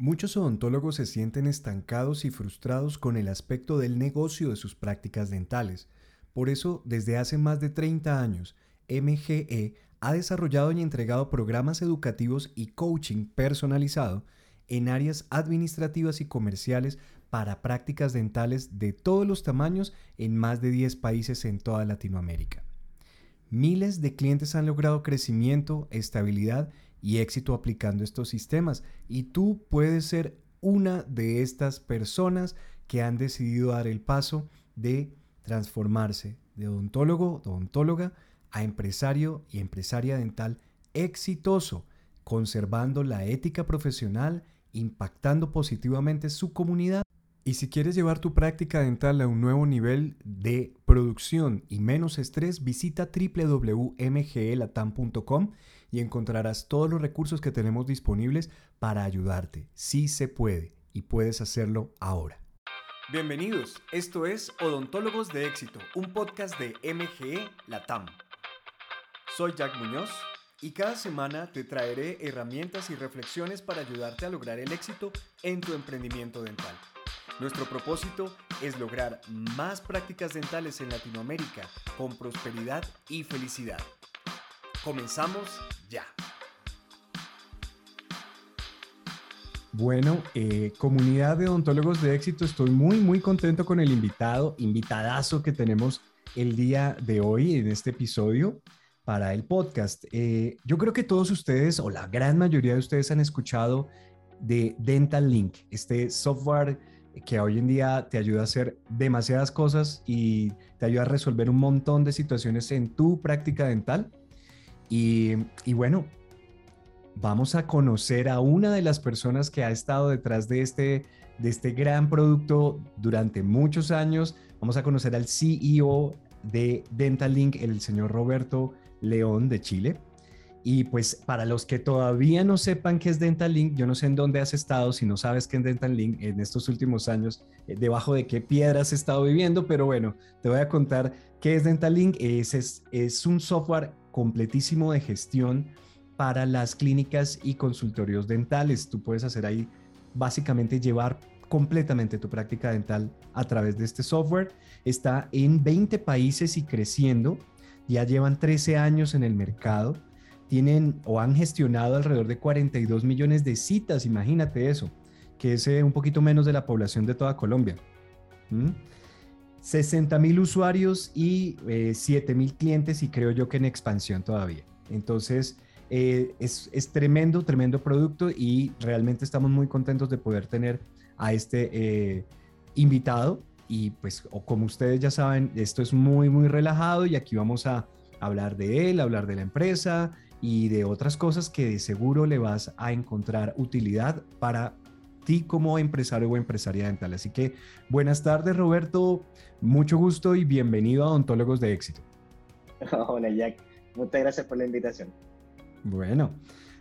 Muchos odontólogos se sienten estancados y frustrados con el aspecto del negocio de sus prácticas dentales. Por eso, desde hace más de 30 años, MGE ha desarrollado y entregado programas educativos y coaching personalizado en áreas administrativas y comerciales para prácticas dentales de todos los tamaños en más de 10 países en toda Latinoamérica. Miles de clientes han logrado crecimiento, estabilidad y éxito aplicando estos sistemas. Y tú puedes ser una de estas personas que han decidido dar el paso de transformarse de odontólogo, odontóloga, a empresario y empresaria dental exitoso, conservando la ética profesional, impactando positivamente su comunidad. Y si quieres llevar tu práctica dental a un nuevo nivel de producción y menos estrés, visita www.mgelatam.com y encontrarás todos los recursos que tenemos disponibles para ayudarte. Sí se puede y puedes hacerlo ahora. Bienvenidos, esto es Odontólogos de Éxito, un podcast de MGE Latam. Soy Jack Muñoz y cada semana te traeré herramientas y reflexiones para ayudarte a lograr el éxito en tu emprendimiento dental. Nuestro propósito es lograr más prácticas dentales en Latinoamérica con prosperidad y felicidad. Comenzamos ya. Bueno, eh, comunidad de odontólogos de éxito, estoy muy, muy contento con el invitado, invitadazo que tenemos el día de hoy en este episodio para el podcast. Eh, yo creo que todos ustedes, o la gran mayoría de ustedes, han escuchado de Dental Link, este software que hoy en día te ayuda a hacer demasiadas cosas y te ayuda a resolver un montón de situaciones en tu práctica dental. Y, bueno, vamos a conocer a una de las personas que ha estado detrás de este, de este gran producto durante muchos años. Vamos a conocer al CEO de Dental Link, el señor Roberto León de Chile. Y pues para los que todavía no sepan qué es Dental Link, yo no sé en dónde has estado, si no sabes qué es Dental Link en estos últimos años, eh, debajo de qué piedras has estado viviendo, pero bueno, te voy a contar qué es Dental Link. Es, es, es un software completísimo de gestión para las clínicas y consultorios dentales. Tú puedes hacer ahí básicamente llevar completamente tu práctica dental a través de este software. Está en 20 países y creciendo. Ya llevan 13 años en el mercado. Tienen o han gestionado alrededor de 42 millones de citas, imagínate eso, que es eh, un poquito menos de la población de toda Colombia. 60 mil usuarios y 7 eh, mil clientes y creo yo que en expansión todavía. Entonces, eh, es, es, tremendo, tremendo producto y realmente estamos muy contentos de poder tener a este eh, invitado. Y pues, o como ustedes ya saben, esto es muy, muy relajado y aquí vamos a hablar de él, hablar de la empresa y de otras cosas que de seguro le vas a encontrar utilidad para ti como empresario o empresaria dental. Así que buenas tardes Roberto, mucho gusto y bienvenido a Odontólogos de Éxito. Hola Jack, muchas gracias por la invitación. Bueno,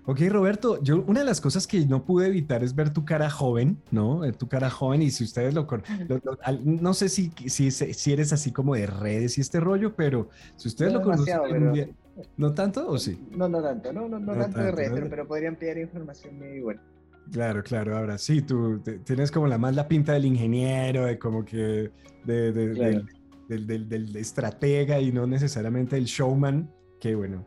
ok Roberto, yo una de las cosas que no pude evitar es ver tu cara joven, ¿no? Tu cara joven y si ustedes lo... no sé si, si, si, eres así como de redes y este rollo, pero si ustedes lo conocen... ¿No tanto o sí? No, no tanto, no, no, no, tanto, de redes, pero, podrían pedir información muy igual. Claro, claro. Ahora sí, tú tienes como la más la pinta del ingeniero, de como que de, del, del, estratega y no necesariamente el showman, que bueno,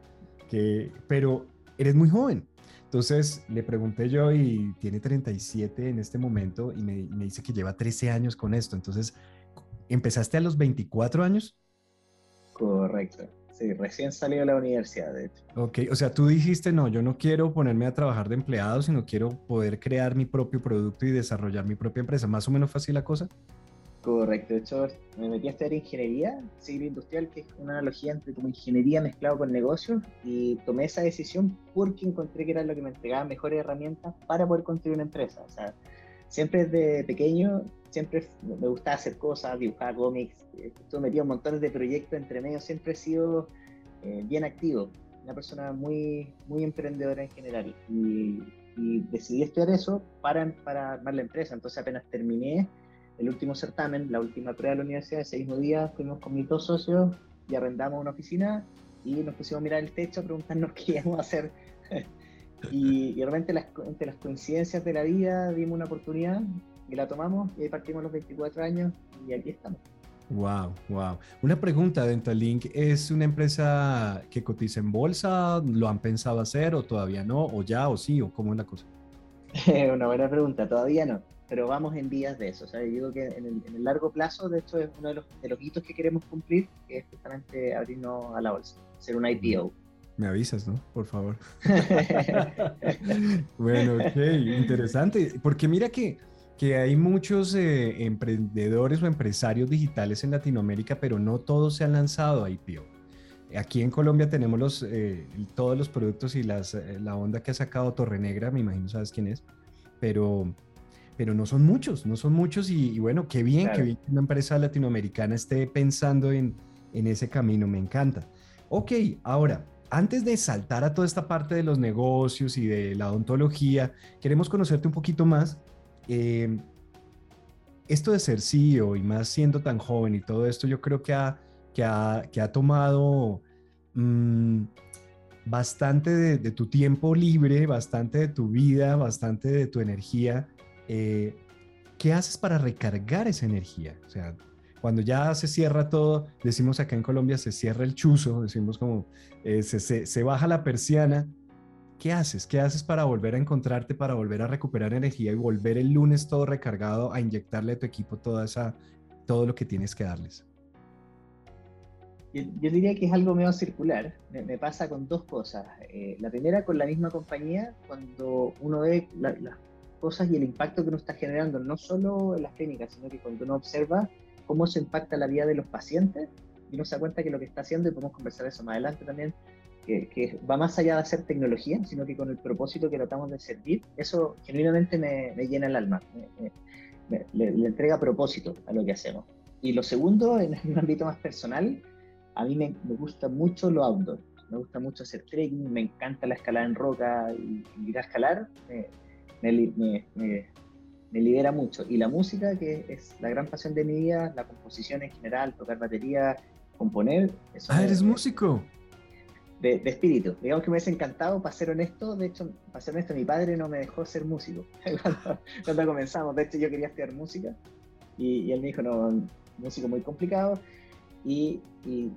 que, pero eres muy joven. Entonces le pregunté yo y tiene 37 en este momento y me, me dice que lleva 13 años con esto. Entonces, ¿empezaste a los 24 años? Correcto. Sí, recién salió de la universidad, de hecho. Ok, o sea, tú dijiste, no, yo no quiero ponerme a trabajar de empleado, sino quiero poder crear mi propio producto y desarrollar mi propia empresa. ¿Más o menos fácil la cosa? Correcto, de hecho me metí a estudiar ingeniería civil industrial, que es una analogía entre como ingeniería mezclado con negocios, y tomé esa decisión porque encontré que era lo que me entregaba mejores herramientas para poder construir una empresa. O sea, siempre desde pequeño siempre me gustaba hacer cosas, dibujar cómics, eh, estuve metido en montones de proyectos entre medio, siempre he sido eh, bien activo, una persona muy, muy emprendedora en general. Y, decidí estudiar eso para, para armar la empresa. Entonces apenas terminé el último certamen, la última prueba de la universidad, ese mismo día fuimos con mis dos socios y arrendamos una oficina y nos pusimos a mirar el techo a preguntarnos qué íbamos a hacer Y, y realmente las, entre las coincidencias de la vida dimos una oportunidad y la tomamos y ahí partimos a los 24 años y aquí estamos. Wow, wow. Una pregunta, Dentalink es una empresa que cotiza en bolsa, ¿lo han pensado hacer o todavía no? ¿O ya o sí? ¿O cómo es la cosa? una buena pregunta, todavía no, pero vamos en vías de eso. O sea, yo digo que en el, largo plazo, de hecho, es uno de los, de los hitos que queremos cumplir, que es justamente abrirnos a la bolsa, ser un IPO. Me avisas, ¿no? Por favor. bueno, ok, interesante. Porque mira que que hay muchos eh, emprendedores o empresarios digitales en Latinoamérica, pero no todos se han lanzado a IPO. Aquí en Colombia tenemos los, eh, todos los productos y las, eh, la onda que ha sacado Torre Negra, me imagino sabes quién es, pero, pero no son muchos, no son muchos y, bueno, qué bien que una empresa latinoamericana esté pensando en, en ese camino, me encanta. Ok, ahora, antes de saltar a toda esta parte de los negocios y de la odontología, queremos conocerte un poquito más eh, esto de ser CEO y más siendo tan joven y todo esto, yo creo que ha, que ha, que ha tomado mm, bastante de, tu tiempo libre, bastante de tu vida, bastante de tu energía. Eh, ¿Qué haces para recargar esa energía? O sea, cuando ya se cierra todo, decimos acá en Colombia, se cierra el chuzo, decimos como eh, se, se baja la persiana ¿qué haces? ¿Qué haces para volver a encontrarte, para volver a recuperar energía y volver el lunes todo recargado a inyectarle a tu equipo toda esa, todo lo que tienes que darles? Yo, diría que es algo medio circular. Me, pasa con dos cosas. Eh, la primera, con la misma compañía, cuando uno ve las cosas y el impacto que uno está generando, no solo en las clínicas, sino que cuando uno observa cómo se impacta la vida de los pacientes y uno se da cuenta que lo que está haciendo, y podemos conversar eso más adelante también, que, va más allá de hacer tecnología, sino que con el propósito que tratamos de servir, eso genuinamente me, llena el alma, le, entrega propósito a lo que hacemos. Y lo segundo, en un ámbito más personal, a mí me, gusta mucho lo outdoor, me gusta mucho hacer trekking, me encanta la escalada en roca y, ir a escalar, me, libera mucho. Y la música, que es la gran pasión de mi vida, la composición en general, tocar batería, componer. ah, eres músico de, espíritu. Digamos que me hubiese encantado, para ser honesto, de hecho, para ser honesto, mi padre no me dejó ser músico cuando, comenzamos. De hecho, yo quería estudiar música y, él me dijo, no, músico muy complicado. Y,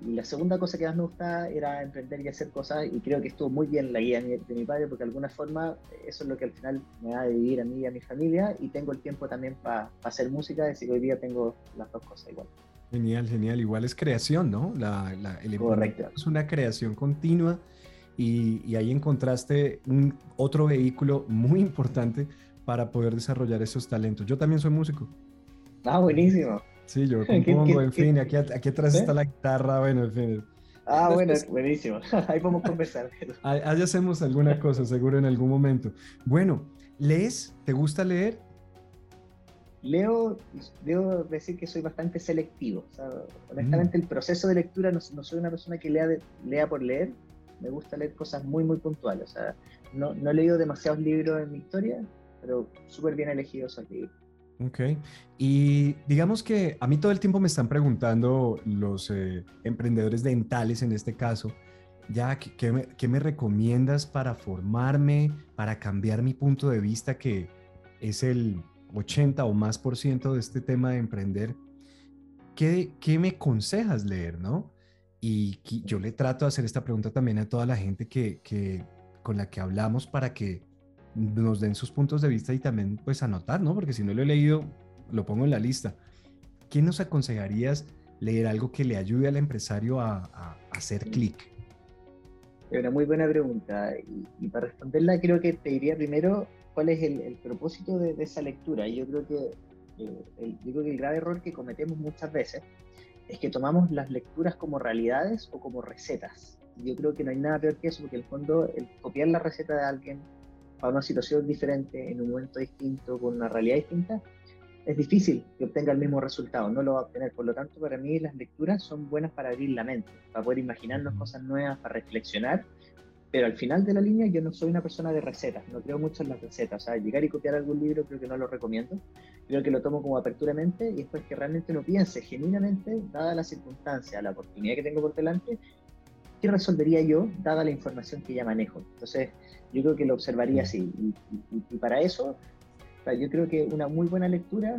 la segunda cosa que más me gustaba era emprender y hacer cosas y creo que estuvo muy bien la guía de mi padre porque de alguna forma eso es lo que al final me va a vivir a mí y a mi familia y tengo el tiempo también para hacer música, así que hoy día tengo las dos cosas igual. Genial, genial. Igual es creación, ¿no? La, el Correcto. Es una creación continua y, ahí encontraste un, otro vehículo muy importante para poder desarrollar esos talentos. Yo también soy músico. Ah, buenísimo. Sí, yo compongo, en fin, aquí, aquí atrás está la guitarra, bueno, en fin. Ah, bueno, buenísimo. Ahí podemos conversar. Ahí, ahí hacemos alguna cosa, seguro en algún momento. Bueno, ¿lees? ¿Te gusta leer? leo, debo decir que soy bastante selectivo. honestamente, mm. el proceso de lectura no, soy una persona que lea, lea por leer. Me gusta leer cosas muy, muy puntuales. O sea, no, no he leído demasiados libros en mi historia, pero súper bien elegidos esos libros. Ok. Y digamos que a mí todo el tiempo me están preguntando los eh, emprendedores dentales en este caso, ya, ¿qué, me, ¿qué, me, recomiendas para formarme, para cambiar mi punto de vista que es el, 80 o más por ciento de este tema de emprender, ¿qué, qué me aconsejas leer, no? Y yo le trato de hacer esta pregunta también a toda la gente que, que, con la que hablamos para que nos den sus puntos de vista y también pues anotar, ¿no? Porque si no lo he leído, lo pongo en la lista. ¿Qué nos aconsejarías leer algo que le ayude al empresario a, a, hacer clic? Es una muy buena pregunta y, y, para responderla creo que te diría primero cuál es el, propósito de, esa lectura. Yo creo que eh, el, yo creo que el grave error que cometemos muchas veces es que tomamos las lecturas como realidades o como recetas. Yo creo que no hay nada peor que eso, porque en el fondo el copiar la receta de alguien para una situación diferente, en un momento distinto, con una realidad distinta, es difícil que obtenga el mismo resultado, no lo va a obtener. Por lo tanto, para mí las lecturas son buenas para abrir la mente, para poder imaginarnos cosas nuevas, para reflexionar pero al final de la línea yo no soy una persona de recetas, no creo mucho en las recetas. O sea, llegar y copiar algún libro creo que no lo recomiendo. Creo que lo tomo como apertura de mente y después que realmente uno piense genuinamente, dada la circunstancia, la oportunidad que tengo por delante, ¿qué resolvería yo dada la información que ya manejo? Entonces, yo creo que lo observaría así. Y, para eso, yo creo que una muy buena lectura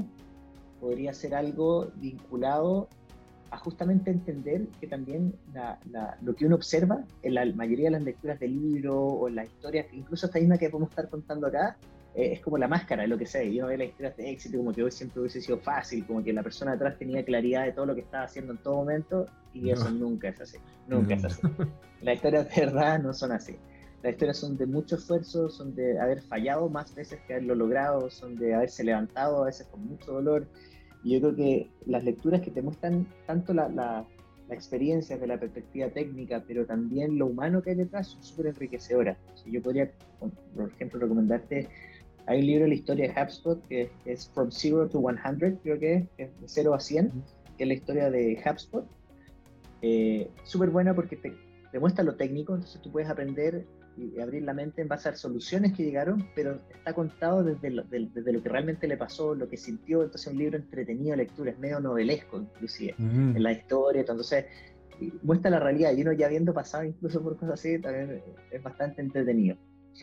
podría ser algo vinculado a justamente entender que también lo que uno observa en la mayoría de las lecturas del libro o en las historias, incluso esta misma que podemos estar contando acá, eh, es como la máscara de lo que sea. Y uno ve las historias de éxito como que hoy siempre hubiese sido fácil, como que la persona atrás tenía claridad de todo lo que estaba haciendo en todo momento, y eso nunca es así. Nunca es así. Las historias de verdad no son así. Las historias son de mucho esfuerzo, son de haber fallado más veces que haberlo logrado, son de haberse levantado a veces con mucho dolor. Y yo creo que las lecturas que te muestran tanto la, la, experiencia de la perspectiva técnica, pero también lo humano que hay detrás, son súper enriquecedoras. yo podría, por ejemplo, recomendarte hay un libro de la historia de HubSpot que es From Zero to 100, creo que es, de 0 a 100, que es la historia de HubSpot. Eh, Súper buena porque te, te, muestra lo técnico, entonces tú puedes aprender y abrir la mente en base a soluciones que llegaron, pero está contado desde lo, desde lo que realmente le pasó, lo que sintió. Entonces, es un libro entretenido de lectura, es medio novelesco, inclusive, en la historia. Entonces, muestra la realidad y uno ya habiendo pasado incluso por cosas así, también es bastante entretenido.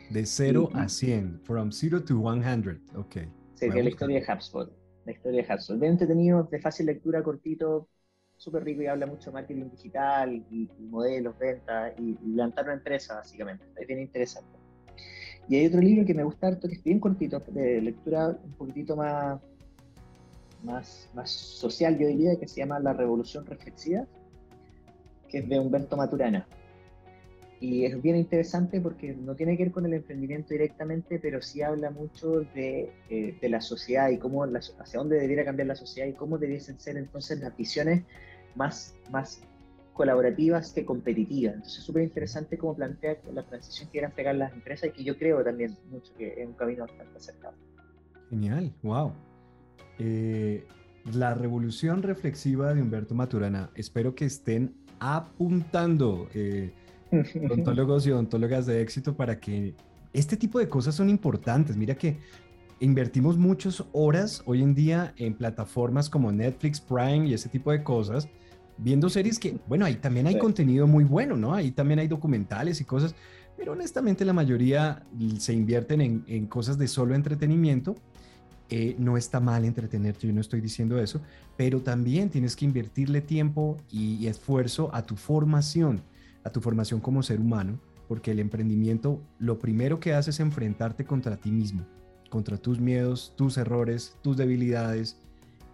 De 0 a 100, from 0 to 100, ok. Es la historia de HubSpot. La historia de HubSpot. Bien entretenido, de fácil lectura, cortito, súper rico y habla mucho de marketing digital y, modelos, ventas y, levantar una empresa, básicamente. Es bien interesante. Y hay otro libro que me gusta harto, que es bien cortito, de lectura un poquitito más, más, más social, yo diría, que se llama La Revolución Reflexiva, que es de Humberto Maturana. Y es bien interesante porque no tiene que ver con el emprendimiento directamente, pero sí habla mucho de, eh, de la sociedad y cómo hacia dónde debiera cambiar la sociedad y cómo debiesen ser entonces las visiones más, más colaborativas que competitivas. Entonces es súper interesante cómo plantea la transición que quieran pegar las empresas y que yo creo también mucho que es un camino bastante acercado. Genial, wow. Eh, la revolución reflexiva de Humberto Maturana. Espero que estén apuntando. Eh, odontólogos y odontólogas de éxito para que este tipo de cosas son importantes. Mira que invertimos muchas horas hoy en día en plataformas como Netflix, Prime y ese tipo de cosas, viendo series que, bueno, ahí también hay contenido muy bueno, ¿no? Ahí también hay documentales y cosas, pero honestamente la mayoría se invierten en, cosas de solo entretenimiento. Eh, no está mal entretenerte, yo no estoy diciendo eso, pero también tienes que invertirle tiempo y esfuerzo a tu formación a tu formación como ser humano, porque el emprendimiento lo primero que hace es enfrentarte contra ti mismo, contra tus miedos, tus errores, tus debilidades,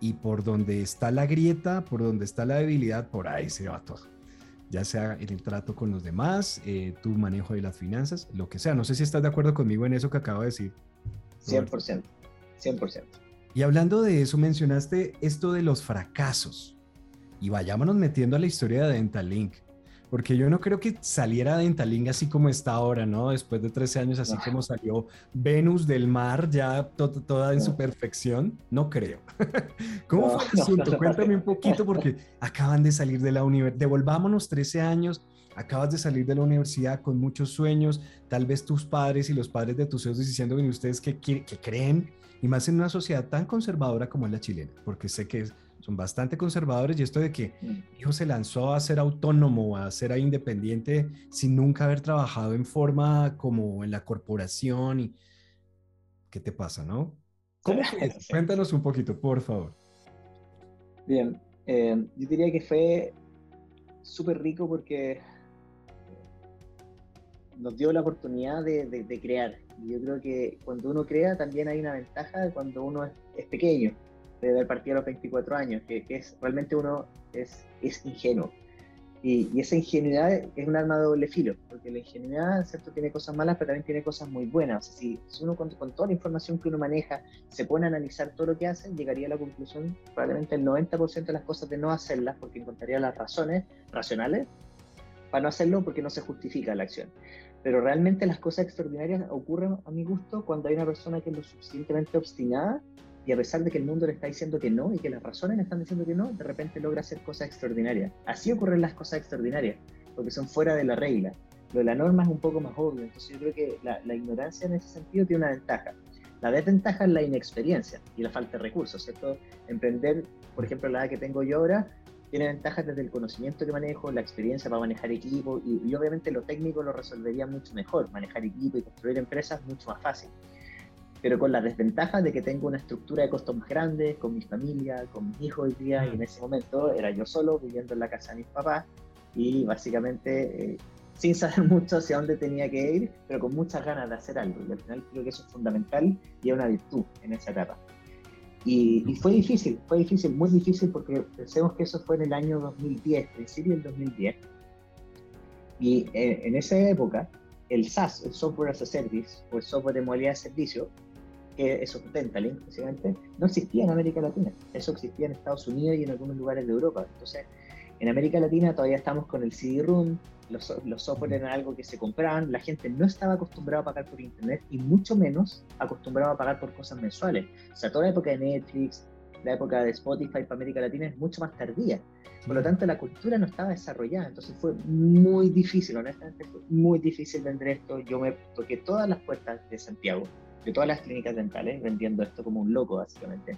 y por donde está la grieta, por donde está la debilidad, por ahí se va todo. Ya sea en el trato con los demás, eh, tu manejo de las finanzas, lo que sea. No sé si estás de acuerdo conmigo en eso que acabo de decir. 100%, 100%. Y hablando de eso, mencionaste esto de los fracasos. Y vayámonos metiendo a la historia de Dental Link porque yo no creo que saliera Dentalink así como está ahora, ¿no? Después de 13 años, así como salió Venus del mar, ya toda en su perfección, no creo. ¿Cómo fue el asunto? Cuéntame un poquito, porque acaban de salir de la universidad, devolvámonos 13 años, acabas de salir de la universidad con muchos sueños, tal vez tus padres y los padres de tus hijos diciendo, ustedes que, que creen, y más en una sociedad tan conservadora como es la chilena, porque sé que es son bastante conservadores y esto de que mm. hijo se lanzó a ser autónomo, a ser independiente sin nunca haber trabajado en forma como en la corporación y ¿qué te pasa, no? ¿Cómo Cuéntanos un poquito, por favor. Bien, eh, yo diría que fue súper rico porque nos dio la oportunidad de, crear. Y yo creo que cuando uno crea también hay una ventaja de cuando uno es pequeño de haber partido a los 24 años, que, es realmente uno es, es ingenuo. Y, esa ingenuidad es un arma de doble filo, porque la ingenuidad, ¿cierto? Tiene cosas malas, pero también tiene cosas muy buenas. si, uno con, toda la información que uno maneja se pone a analizar todo lo que hace, llegaría a la conclusión, probablemente el 90% de las cosas de no hacerlas, porque encontraría las razones racionales para no hacerlo porque no se justifica la acción. Pero realmente las cosas extraordinarias ocurren, a mi gusto, cuando hay una persona que es lo suficientemente obstinada y a pesar de que el mundo le está diciendo que no y que las razones le están diciendo que no, de repente logra hacer cosas extraordinarias. Así ocurren las cosas extraordinarias, porque son fuera de la regla. Lo de la norma es un poco más obvio, entonces yo creo que la, ignorancia en ese sentido tiene una ventaja. La desventaja es la inexperiencia y la falta de recursos, ¿cierto? Emprender, por ejemplo, la edad que tengo yo ahora, tiene ventajas desde el conocimiento que manejo, la experiencia para manejar equipo y, obviamente lo técnico lo resolvería mucho mejor. Manejar equipo y construir empresas mucho más fácil. Pero con la desventaja de que tengo una estructura de costos más grande, con mi familia, con mis hijos hoy día, y en ese momento era yo solo viviendo en la casa de mis papás y básicamente eh, sin saber mucho hacia dónde tenía que ir, pero con muchas ganas de hacer algo. Y al final creo que eso es fundamental y es una virtud en esa etapa. Y, fue difícil, fue difícil, muy difícil porque pensemos que eso fue en el año 2010, principio del 2010. Y eh, en esa época, el SaaS, el Software as a Service, o el software de modalidad de servicio, que eso es Dentalink, básicamente, no existía en América Latina. Eso existía en Estados Unidos y en algunos lugares de Europa. Entonces, en América Latina todavía estamos con el CD-ROOM, los, los software eran algo que se compraban, la gente no estaba acostumbrada a pagar por internet y mucho menos acostumbrada a pagar por cosas mensuales. O sea, toda la época de Netflix, la época de Spotify para América Latina es mucho más tardía. Por lo tanto, la cultura no estaba desarrollada. Entonces fue muy difícil, honestamente, fue muy difícil vender esto. Yo me toqué todas las puertas de Santiago, de todas las clínicas dentales, vendiendo esto como un loco, básicamente.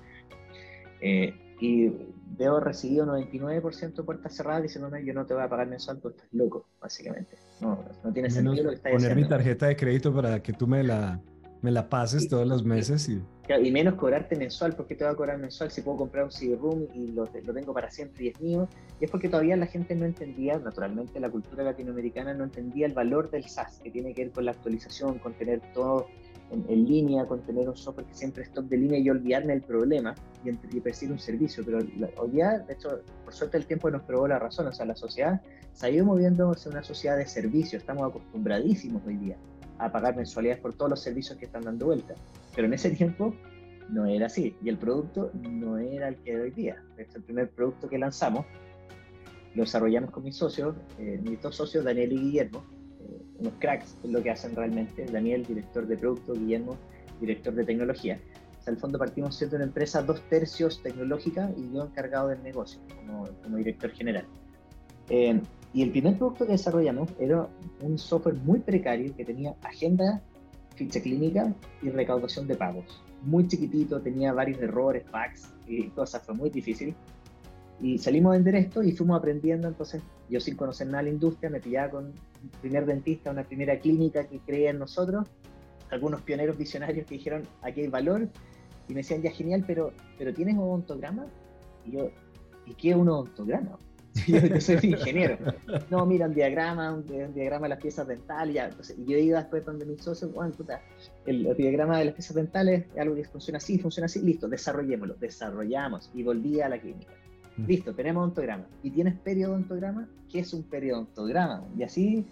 Eh, y veo recibido 99% de puertas cerradas diciéndome yo no te voy a pagar mensual, tú estás loco, básicamente. No, no tiene sentido lo que estás Poner mi tarjeta de crédito para que tú me la, me la pases todos los meses. Y... y menos cobrarte mensual, porque te va a cobrar mensual si puedo comprar un CD-ROOM y lo, lo, tengo para siempre y es mío. Y es porque todavía la gente no entendía, naturalmente la cultura latinoamericana no entendía el valor del SaaS, que tiene que ver con la actualización, con tener todo en, línea, con tener un software que siempre top de línea y olvidarme del problema y, y percibir un servicio. Pero hoy día, de hecho, por suerte el tiempo nos probó la razón. O sea, la sociedad se ha ido moviendo hacia una sociedad de servicio. Estamos acostumbradísimos hoy día a pagar mensualidades por todos los servicios que están dando vuelta. Pero en ese tiempo no era así. Y el producto no era el que de hoy día. De hecho, el primer producto que lanzamos lo desarrollamos con mis socios, eh, mis dos socios, Daniel y Guillermo, unos cracks es lo que hacen realmente. Daniel, director de producto, Guillermo, director de tecnología. O sea, al fondo partimos siendo una empresa dos tercios tecnológica y yo encargado del negocio como, como director general. Eh, y el primer producto que desarrollamos era un software muy precario que tenía agenda, ficha clínica y recaudación de pagos. Muy chiquitito, tenía varios errores, bugs y cosas, fue muy difícil. Y salimos a vender esto y fuimos aprendiendo, entonces yo sin conocer nada de la industria me pillaba con un primer dentista, una primera clínica que creía en nosotros, algunos pioneros visionarios que dijeron, aquí hay valor, y me decían, ya genial, pero, pero ¿tienes un ontograma? Y yo, ¿y qué es un ontograma? yo, soy ingeniero. No, mira, un diagrama, un, diagrama de las piezas dentales. Entonces, yo iba después donde mis socios, bueno, puta, el, el, diagrama de las piezas dentales es algo que funciona así, funciona así, listo, desarrollémoslo, desarrollamos y volví a la clínica. Listo, tenemos ontograma. ¿Y tienes periodontograma? ¿Qué es un periodontograma? Y así,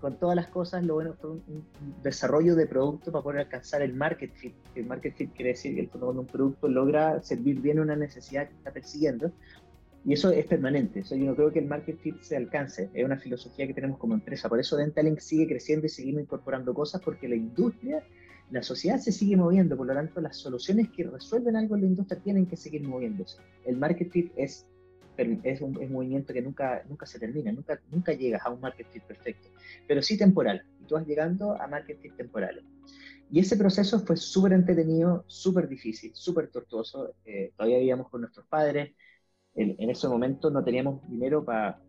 con todas las cosas, lo bueno fue un, desarrollo de producto para poder alcanzar el market fit. El market fit quiere decir que cuando un producto logra servir bien una necesidad que está persiguiendo, y eso es permanente. Eso yo no creo que el market fit se alcance. Es una filosofía que tenemos como empresa. Por eso Dentalink sigue creciendo y seguimos incorporando cosas porque la industria, la sociedad se sigue moviendo. Por lo tanto, las soluciones que resuelven algo en la industria tienen que seguir moviéndose. El market fit es es un, movimiento que nunca, nunca se termina, nunca, nunca llegas a un market fit perfecto, pero sí temporal, y tú vas llegando a market fit temporales. Y ese proceso fue súper entretenido, súper difícil, súper tortuoso. Eh, todavía vivíamos con nuestros padres. En, en ese momento no teníamos dinero para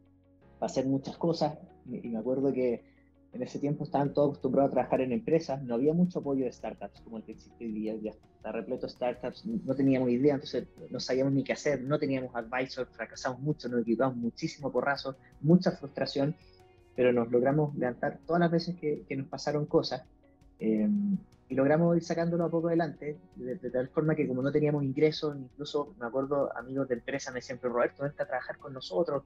hacer muchas cosas. Y me acuerdo que en ese tiempo estaban todos acostumbrados a trabajar en empresas, no había mucho apoyo de startups como el que existe hoy día, ya repleto de startups, no teníamos idea, entonces no sabíamos ni qué hacer, no teníamos advisor, fracasamos mucho, nos equivocamos muchísimo porrazo, mucha frustración, pero nos logramos levantar todas las veces que, que nos pasaron cosas eh, y logramos ir sacándolo a poco adelante, de, tal forma que como no teníamos ingresos, incluso me acuerdo amigos de empresa me decían, pero Roberto, vente a trabajar con nosotros,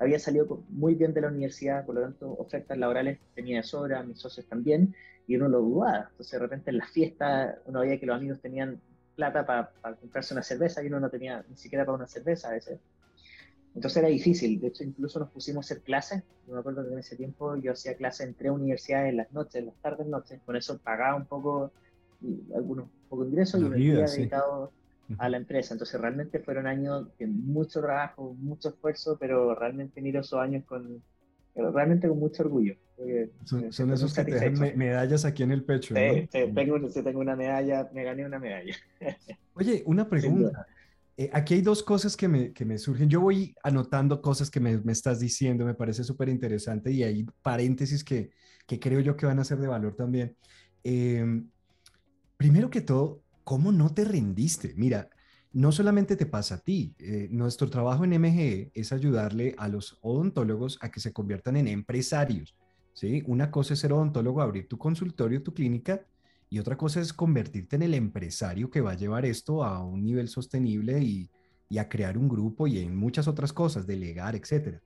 había salido muy bien de la universidad, por lo tanto, ofertas laborales tenía de sobra, mis socios también, y uno lo dudaba. Entonces, de repente en las fiestas, uno veía que los amigos tenían plata para comprarse una cerveza y uno no tenía ni siquiera para una cerveza a veces. Entonces era difícil. De hecho, incluso nos pusimos a hacer clases. Yo me acuerdo que en ese tiempo yo hacía clases en tres universidades en las noches, en las tardes, noches. Con eso pagaba un poco, algunos poco ingresos y me había dedicado a la empresa. Entonces realmente fueron años de mucho trabajo, mucho esfuerzo, pero realmente miro esos años con realmente con mucho orgullo. Son, esos que te dejan medallas aquí en el pecho. Sí, tengo, tengo una medalla, me gané una medalla. Oye, una pregunta. Eh, aquí hay dos cosas que me, que me, surgen. Yo voy anotando cosas que me, me estás diciendo, me parece súper interesante y hay paréntesis que, que, creo yo que van a ser de valor también. Em, primero que todo, ¿cómo no te rendiste? Mira, no solamente te pasa a ti, eh, nuestro trabajo en MGE es ayudarle a los odontólogos a que se conviertan en empresarios. ¿sí? Una cosa es ser odontólogo, abrir tu consultorio, tu clínica, y otra cosa es convertirte en el empresario que va a llevar esto a un nivel sostenible y, a crear un grupo y en muchas otras cosas, delegar, etc.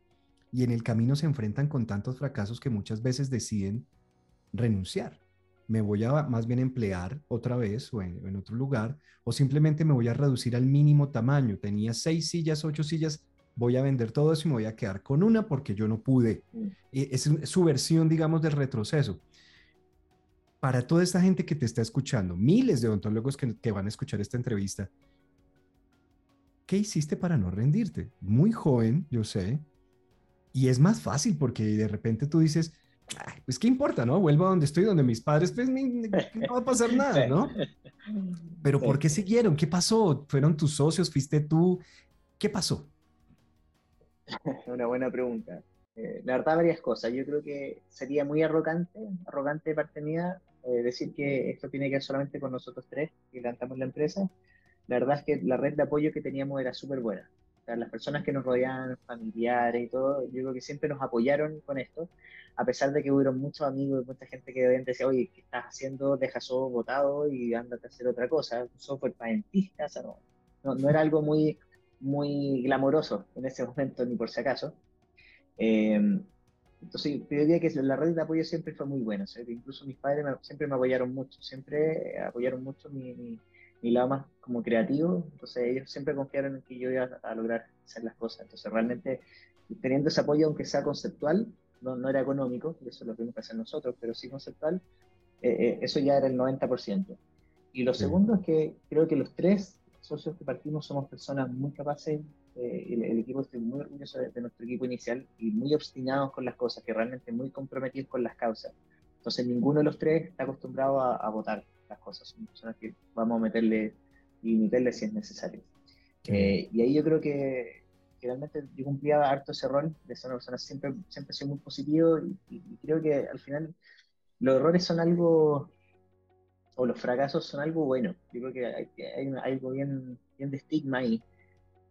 Y en el camino se enfrentan con tantos fracasos que muchas veces deciden renunciar. Me voy a más bien emplear otra vez o en, otro lugar, o simplemente me voy a reducir al mínimo tamaño. Tenía seis sillas, ocho sillas, voy a vender todo eso y me voy a quedar con una porque yo no pude. Mm. E, es su versión, digamos, del retroceso para toda esta gente que te está escuchando, miles de odontólogos que, van a escuchar esta entrevista, ¿qué hiciste para no rendirte? Muy joven, yo sé, y es más fácil porque de repente tú dices, pues qué importa, ¿no? Vuelvo a donde estoy, donde mis padres, pues no va a pasar nada, ¿no? Pero ¿por qué siguieron? ¿Qué pasó? ¿Fueron tus socios? ¿Fuiste tú? ¿Qué pasó? Una buena pregunta. Eh, la verdad, varias cosas. Yo creo que sería muy arrogante, arrogante de parte mía, eh, decir que esto tiene que ver solamente con nosotros tres que levantamos la empresa. La verdad es que la red de apoyo que teníamos era súper buena. las personas que nos rodeaban, familiares y todo, yo creo que siempre nos apoyaron con esto, a pesar de que hubo muchos amigos y mucha gente que decía, oye, ¿qué estás haciendo? Deja eso votado y ándate a hacer otra cosa, un software para dentistas, no, no, no, era algo muy, muy glamoroso en ese momento, ni por si acaso. Eh, entonces, yo diría que la red de apoyo siempre fue muy buena. incluso mis padres siempre me apoyaron mucho, siempre apoyaron mucho mi, mi, lado más como creativo. Entonces, ellos siempre confiaron en que yo iba a, lograr hacer las cosas. Entonces, realmente, teniendo ese apoyo, aunque sea conceptual, no, no era económico, eso lo tuvimos que hacer nosotros, pero sí conceptual, eh, eh, eso ya era el 90%. Y lo segundo es que creo que los tres socios que partimos somos personas muy capaces eh, el, equipo estoy muy orgulloso de, nuestro equipo inicial y muy obstinados con las cosas, que realmente muy comprometidos con las causas. Entonces ninguno de los tres está acostumbrado a, votar las cosas, son personas que vamos a meterle y meterle si es necesario. Eh, y ahí yo creo que, realmente yo cumplía harto ese rol de ser una persona siempre, siempre soy muy positivo y, creo que al final los errores son algo, o los fracasos son algo bueno. Yo creo que hay, hay algo bien, bien de estigma ahí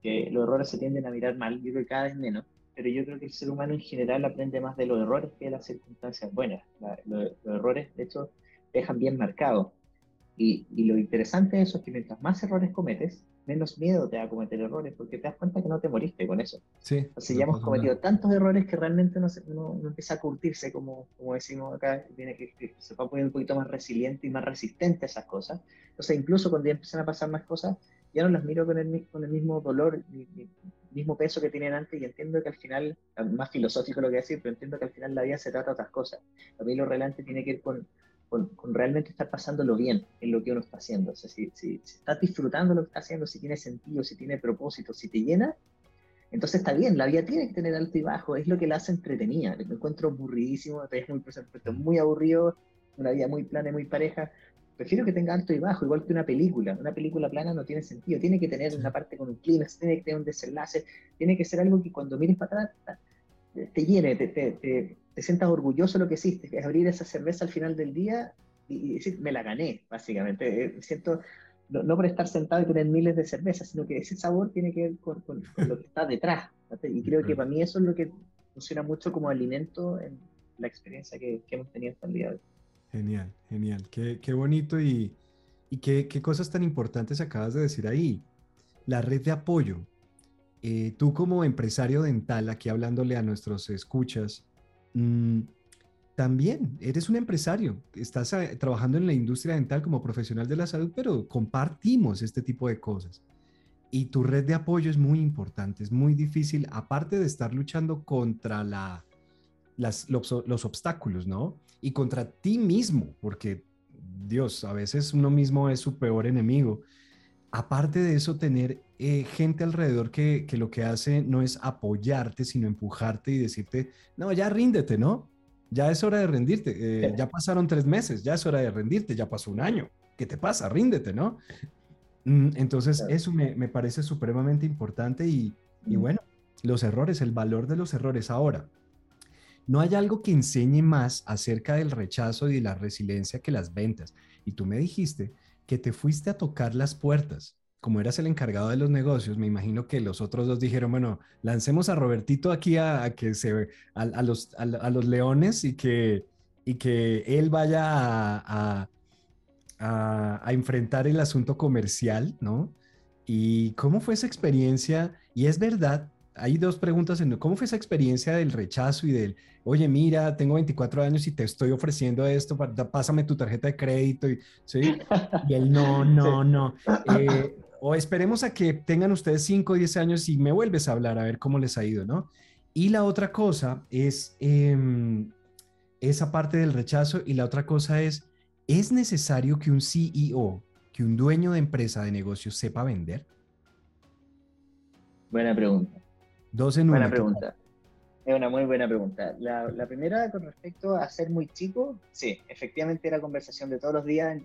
que los errores se tienden a mirar mal, yo creo que cada vez menos, pero yo creo que el ser humano en general aprende más de los errores que de las circunstancias buenas. los, errores, de hecho, dejan bien marcados. Y, y, lo interesante de eso es que mientras más errores cometes, menos miedo te da a cometer errores, porque te das cuenta que no te moriste con eso. Sí. Entonces ya hemos cometido tantos errores que realmente no, no, empieza a curtirse, como, como decimos acá, tiene que, se va a poner un poquito más resiliente y más resistente a esas cosas. Entonces incluso cuando ya empiezan a pasar más cosas, ya no las miro con el, con el mismo dolor, el mismo peso que tenían antes y entiendo que al final, más filosófico lo que decir, pero entiendo que al final la vida se trata de otras cosas. A mí lo relevante tiene que ir con, con, realmente estar pasándolo bien en lo que uno está haciendo. O sea, si, si, estás disfrutando lo que estás haciendo, si tiene sentido, si tiene propósito, si te llena, entonces está bien, la vida tiene que tener alto y bajo, es lo que la hace entretenida. Me encuentro aburridísimo, es muy, muy aburrido, una vida muy plana y muy pareja, Prefiero que tenga alto y bajo, igual que una película. Una película plana no tiene sentido. Tiene que tener una parte con un clímax, tiene que tener un desenlace, tiene que ser algo que cuando mires para atrás te llene, te, te, te, sientas orgulloso de lo que hiciste. Es abrir esa cerveza al final del día y, decir, me la gané, básicamente. Eh, siento, no, por estar sentado y tener miles de cervezas, sino que ese sabor tiene que ver con, lo que está detrás. Y creo que para mí eso es lo que funciona mucho como alimento en la experiencia que, que hemos tenido hasta el día de hoy. Genial, genial. Qué, qué bonito y, y qué, qué, cosas tan importantes acabas de decir ahí. La red de apoyo. Eh, tú como empresario dental, aquí hablándole a nuestros escuchas, mm, también eres un empresario, estás eh, trabajando en la industria dental como profesional de la salud, pero compartimos este tipo de cosas. Y tu red de apoyo es muy importante, es muy difícil, aparte de estar luchando contra la, las, los, los obstáculos, ¿no? y contra ti mismo, porque Dios, a veces uno mismo es su peor enemigo. Aparte de eso, tener eh, gente alrededor que, que, lo que hace no es apoyarte, sino empujarte y decirte, no, ya ríndete, ¿no? Ya es hora de rendirte. Eh, ya pasaron tres meses, ya es hora de rendirte, ya pasó un año. ¿Qué te pasa? Ríndete, ¿no? Mm, entonces, eso me, me, parece supremamente importante y, y bueno, los errores, el valor de los errores. Ahora, no hay algo que enseñe más acerca del rechazo y de la resiliencia que las ventas. Y tú me dijiste que te fuiste a tocar las puertas. Como eras el encargado de los negocios, me imagino que los otros dos dijeron, bueno, lancemos a Robertito aquí a, que se a, a los, a, los leones y que, y que él vaya a, a enfrentar el asunto comercial, ¿no? ¿Y cómo fue esa experiencia? Y es verdad hay dos preguntas. En, ¿Cómo fue esa experiencia del rechazo y del, oye, mira, tengo 24 años y te estoy ofreciendo esto, pásame tu tarjeta de crédito? Y, ¿sí? y él, no, no, no. Eh, o esperemos a que tengan ustedes 5 o 10 años y me vuelves a hablar a ver cómo les ha ido, ¿no? Y la otra cosa es em, esa parte del rechazo y la otra cosa es, ¿es necesario que un CEO, que un dueño de empresa de negocios sepa vender? Buena pregunta. Dos en Buena pregunta. Es una muy buena pregunta. La, la, primera, con respecto a ser muy chico, sí, efectivamente era conversación de todos los días.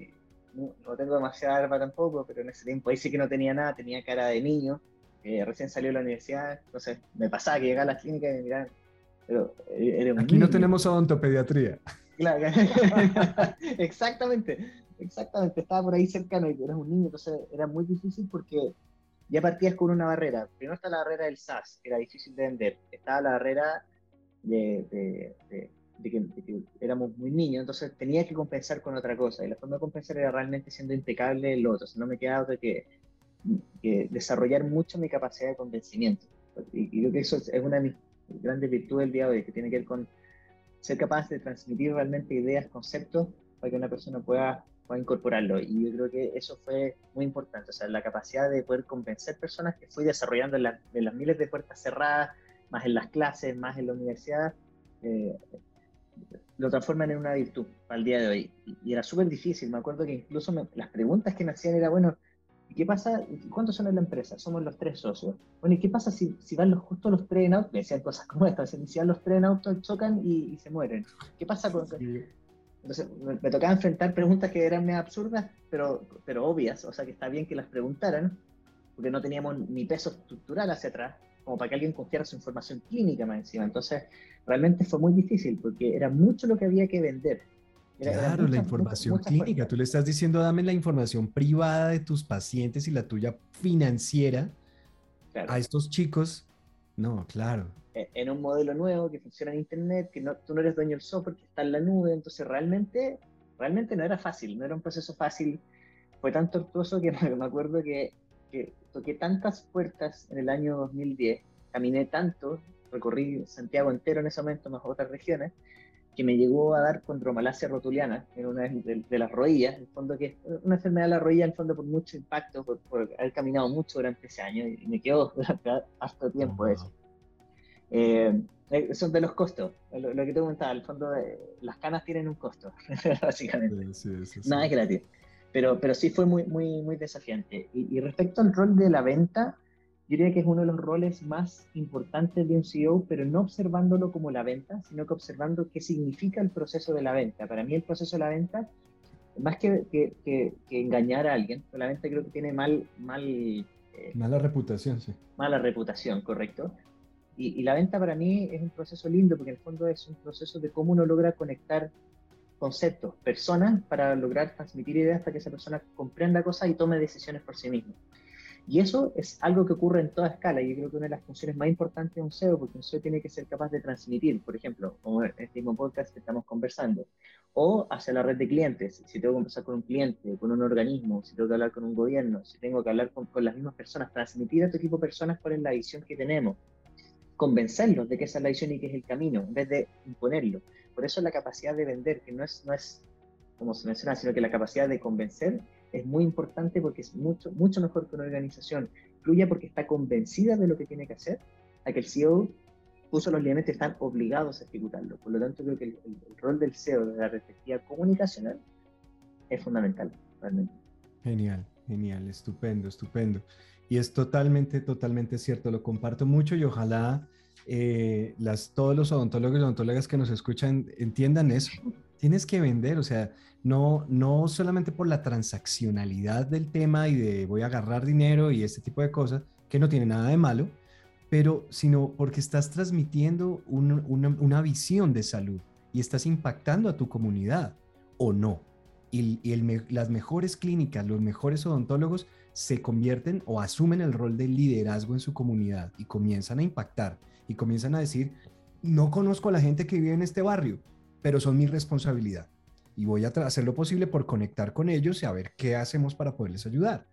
No, tengo demasiada arma tampoco, pero en ese tiempo ahí sí que no tenía nada, tenía cara de niño. recién salió de la universidad, entonces me pasaba que llegaba a la clínica y me miraban, pero eh, Aquí no tenemos odontopediatría. Claro, exactamente, exactamente, estaba por ahí cercano y eras un niño, entonces era muy difícil porque ya partías con una barrera. Primero está la barrera del SaaS, que era difícil de vender. Estaba la barrera de, que, éramos muy niños, entonces tenía que compensar con otra cosa. Y la forma de compensar era realmente siendo impecable en lo otro. no me quedaba otra que, desarrollar mucho mi capacidad de convencimiento. Y, creo que eso es una de mis grandes virtudes del día de hoy, que tiene que ver con ser capaz de transmitir realmente ideas, conceptos, para que una persona pueda a incorporarlo. Y yo creo que eso fue muy importante, o sea, la capacidad de poder convencer personas que fui desarrollando en, las miles de puertas cerradas, más en las clases, más en la universidad, eh, lo transforman en una virtud al día de hoy. Y, era súper difícil, me acuerdo que incluso las preguntas que me hacían era, bueno, ¿y qué pasa? ¿Cuántos son en la empresa? Somos los tres socios. Bueno, ¿y qué pasa si, si van los, justo los tres en auto? Me decían cosas como estas, si van los tres en auto, chocan y, se mueren. ¿Qué pasa con... Entonces me, tocaba enfrentar preguntas que eran medio absurdas, pero, pero obvias, o sea que está bien que las preguntaran, porque no teníamos ni peso estructural hacia atrás, como para que alguien confiara su información clínica más encima. Entonces realmente fue muy difícil, porque era mucho lo que había que vender. claro, la información clínica. Tú le estás diciendo, dame la información privada de tus pacientes y la tuya financiera a estos chicos. No, claro. Eh, en un modelo nuevo que funciona en Internet, que no, tú no eres dueño del software, que está en la nube, entonces realmente, realmente no era fácil, no era un proceso fácil, fue tan tortuoso que me acuerdo que, que toqué tantas puertas en el año 2010, caminé tanto, recorrí Santiago entero en ese momento, más otras regiones, que me llegó a dar condromalacia rotuliana en una de, de, las rodillas, en el fondo que es una enfermedad de la rodilla, en el fondo por mucho impacto, por, haber caminado mucho durante ese año, y me quedó durante harto tiempo eso. Eh, eh, son de los costos, lo, que te comentaba, al fondo de, las canas tienen un costo, básicamente. Nada es gratis. Pero, pero sí fue muy, muy, muy desafiante. Y, respecto al rol de la venta, yo diría que es uno de los roles más importantes de un CEO, pero no observándolo como la venta, sino que observando qué significa el proceso de la venta. Para mí el proceso de la venta, más que, que, que, engañar a alguien, la venta creo que tiene mal... mal eh, mala reputación, sí. Mala reputación, correcto. Y, la venta para mí es un proceso lindo porque en el fondo es un proceso de cómo uno logra conectar conceptos, personas, para lograr transmitir ideas para que esa persona comprenda cosas y tome decisiones por sí mismo. Y eso es algo que ocurre en toda escala yo creo que una de las funciones más importantes de un SEO, porque un SEO tiene que ser capaz de transmitir, por ejemplo, como en este mismo podcast que estamos conversando, o hacia la red de clientes, si tengo que conversar con un cliente, con un organismo, si tengo que hablar con un gobierno, si tengo que hablar con, las mismas personas, transmitir a tu equipo de personas cuál es la visión que tenemos, convencerlos de que esa es la visión y que es el camino, en vez de imponerlo. Por eso la capacidad de vender, que no es, no es como se menciona, sino que la capacidad de convencer es muy importante porque es mucho, mucho mejor que una organización fluya porque está convencida de lo que tiene que hacer, a que el CEO puso los lineamientos están obligados a ejecutarlo. Por lo tanto, creo que el, rol del CEO de la perspectiva comunicacional es fundamental, realmente. Genial, genial, estupendo, estupendo. Y es totalmente, totalmente cierto, lo comparto mucho y ojalá eh, las, todos los odontólogos y odontólogas que nos escuchan entiendan eso. Tienes que vender, o sea, no, no solamente por la transaccionalidad del tema y de voy a agarrar dinero y este tipo de cosas, que no tiene nada de malo, pero sino porque estás transmitiendo una, visión de salud y estás impactando a tu comunidad o no. Y, las mejores clínicas, los mejores odontólogos se convierten o asumen el rol de liderazgo en su comunidad y comienzan a impactar y comienzan a decir, no conozco a la gente que vive en este barrio, pero son mi responsabilidad. Y voy a hacer lo posible por conectar con ellos y a ver qué hacemos para poderles ayudar.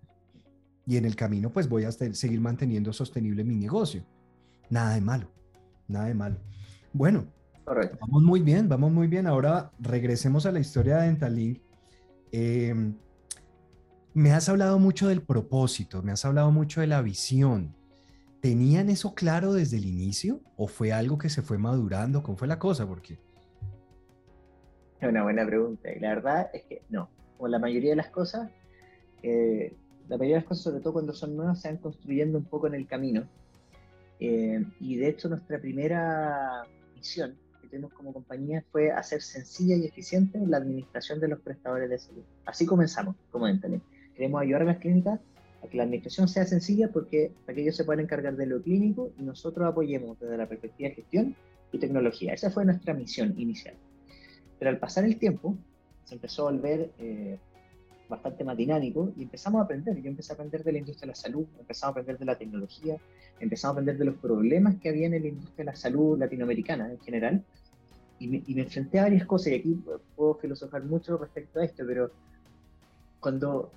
Y en el camino, pues voy a seguir manteniendo sostenible mi negocio. Nada de malo, nada de malo. Bueno, vamos muy bien, vamos muy bien. Ahora regresemos a la historia de Dentalink. Em, me has hablado mucho del propósito, me has hablado mucho de la visión. ¿Tenían eso claro desde el inicio o fue algo que se fue madurando? ¿Cómo fue la cosa? Porque es una buena pregunta. Y la verdad es que no. Como la mayoría de las cosas, eh, la mayoría de las cosas, sobre todo cuando son nuevas, se van construyendo un poco en el camino. Eh, y de hecho, nuestra primera misión que tenemos como compañía fue hacer sencilla y eficiente la administración de los prestadores de salud. Así comenzamos como Dentalink. Queremos ayudar a las clínicas a que la administración sea sencilla porque para que ellos se puedan encargar de lo clínico y nosotros apoyemos desde la perspectiva de gestión y tecnología. Esa fue nuestra misión inicial. Pero al pasar el tiempo, se empezó a volver eh, bastante más dinámico y empezamos a aprender. Yo empecé a aprender de la industria de la salud, empezamos a aprender de la tecnología, empezamos a aprender de los problemas que había en la industria de la salud latinoamericana en general. Y me, enfrenté a varias cosas, y aquí puedo filosofar mucho respecto a esto, pero cuando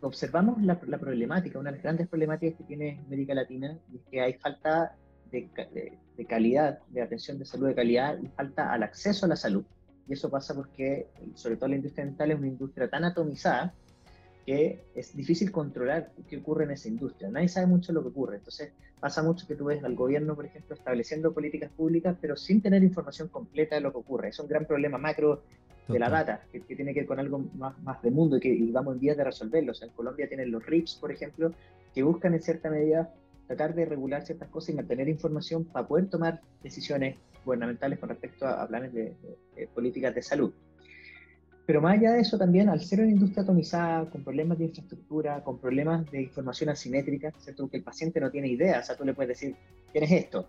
observamos la, problemática, una de las grandes problemáticas que tiene América Latina es que hay falta de, de calidad, de atención de salud de calidad y falta al acceso a la salud. Y eso pasa porque, sobre todo la industria dental, es una industria tan atomizada que es difícil controlar qué ocurre en esa industria. Nadie sabe mucho lo que ocurre. Entonces, pasa mucho que tú ves al gobierno, por ejemplo, estableciendo políticas públicas, pero sin tener información completa de lo que ocurre. Es un gran problema macro de la data, que, tiene que ver con algo más, más de mundo y que y vamos en vías de resolverlo. en Colombia tienen los RIPS, por ejemplo, que buscan en cierta medida tratar de regular ciertas cosas y mantener información para poder tomar decisiones gubernamentales con respecto a, planes de, políticas de salud. Pero más allá de eso también, al ser una industria atomizada, con problemas de infraestructura, con problemas de información asimétrica, ¿cierto? que el paciente no tiene idea, o sea, tú le puedes decir, tienes esto,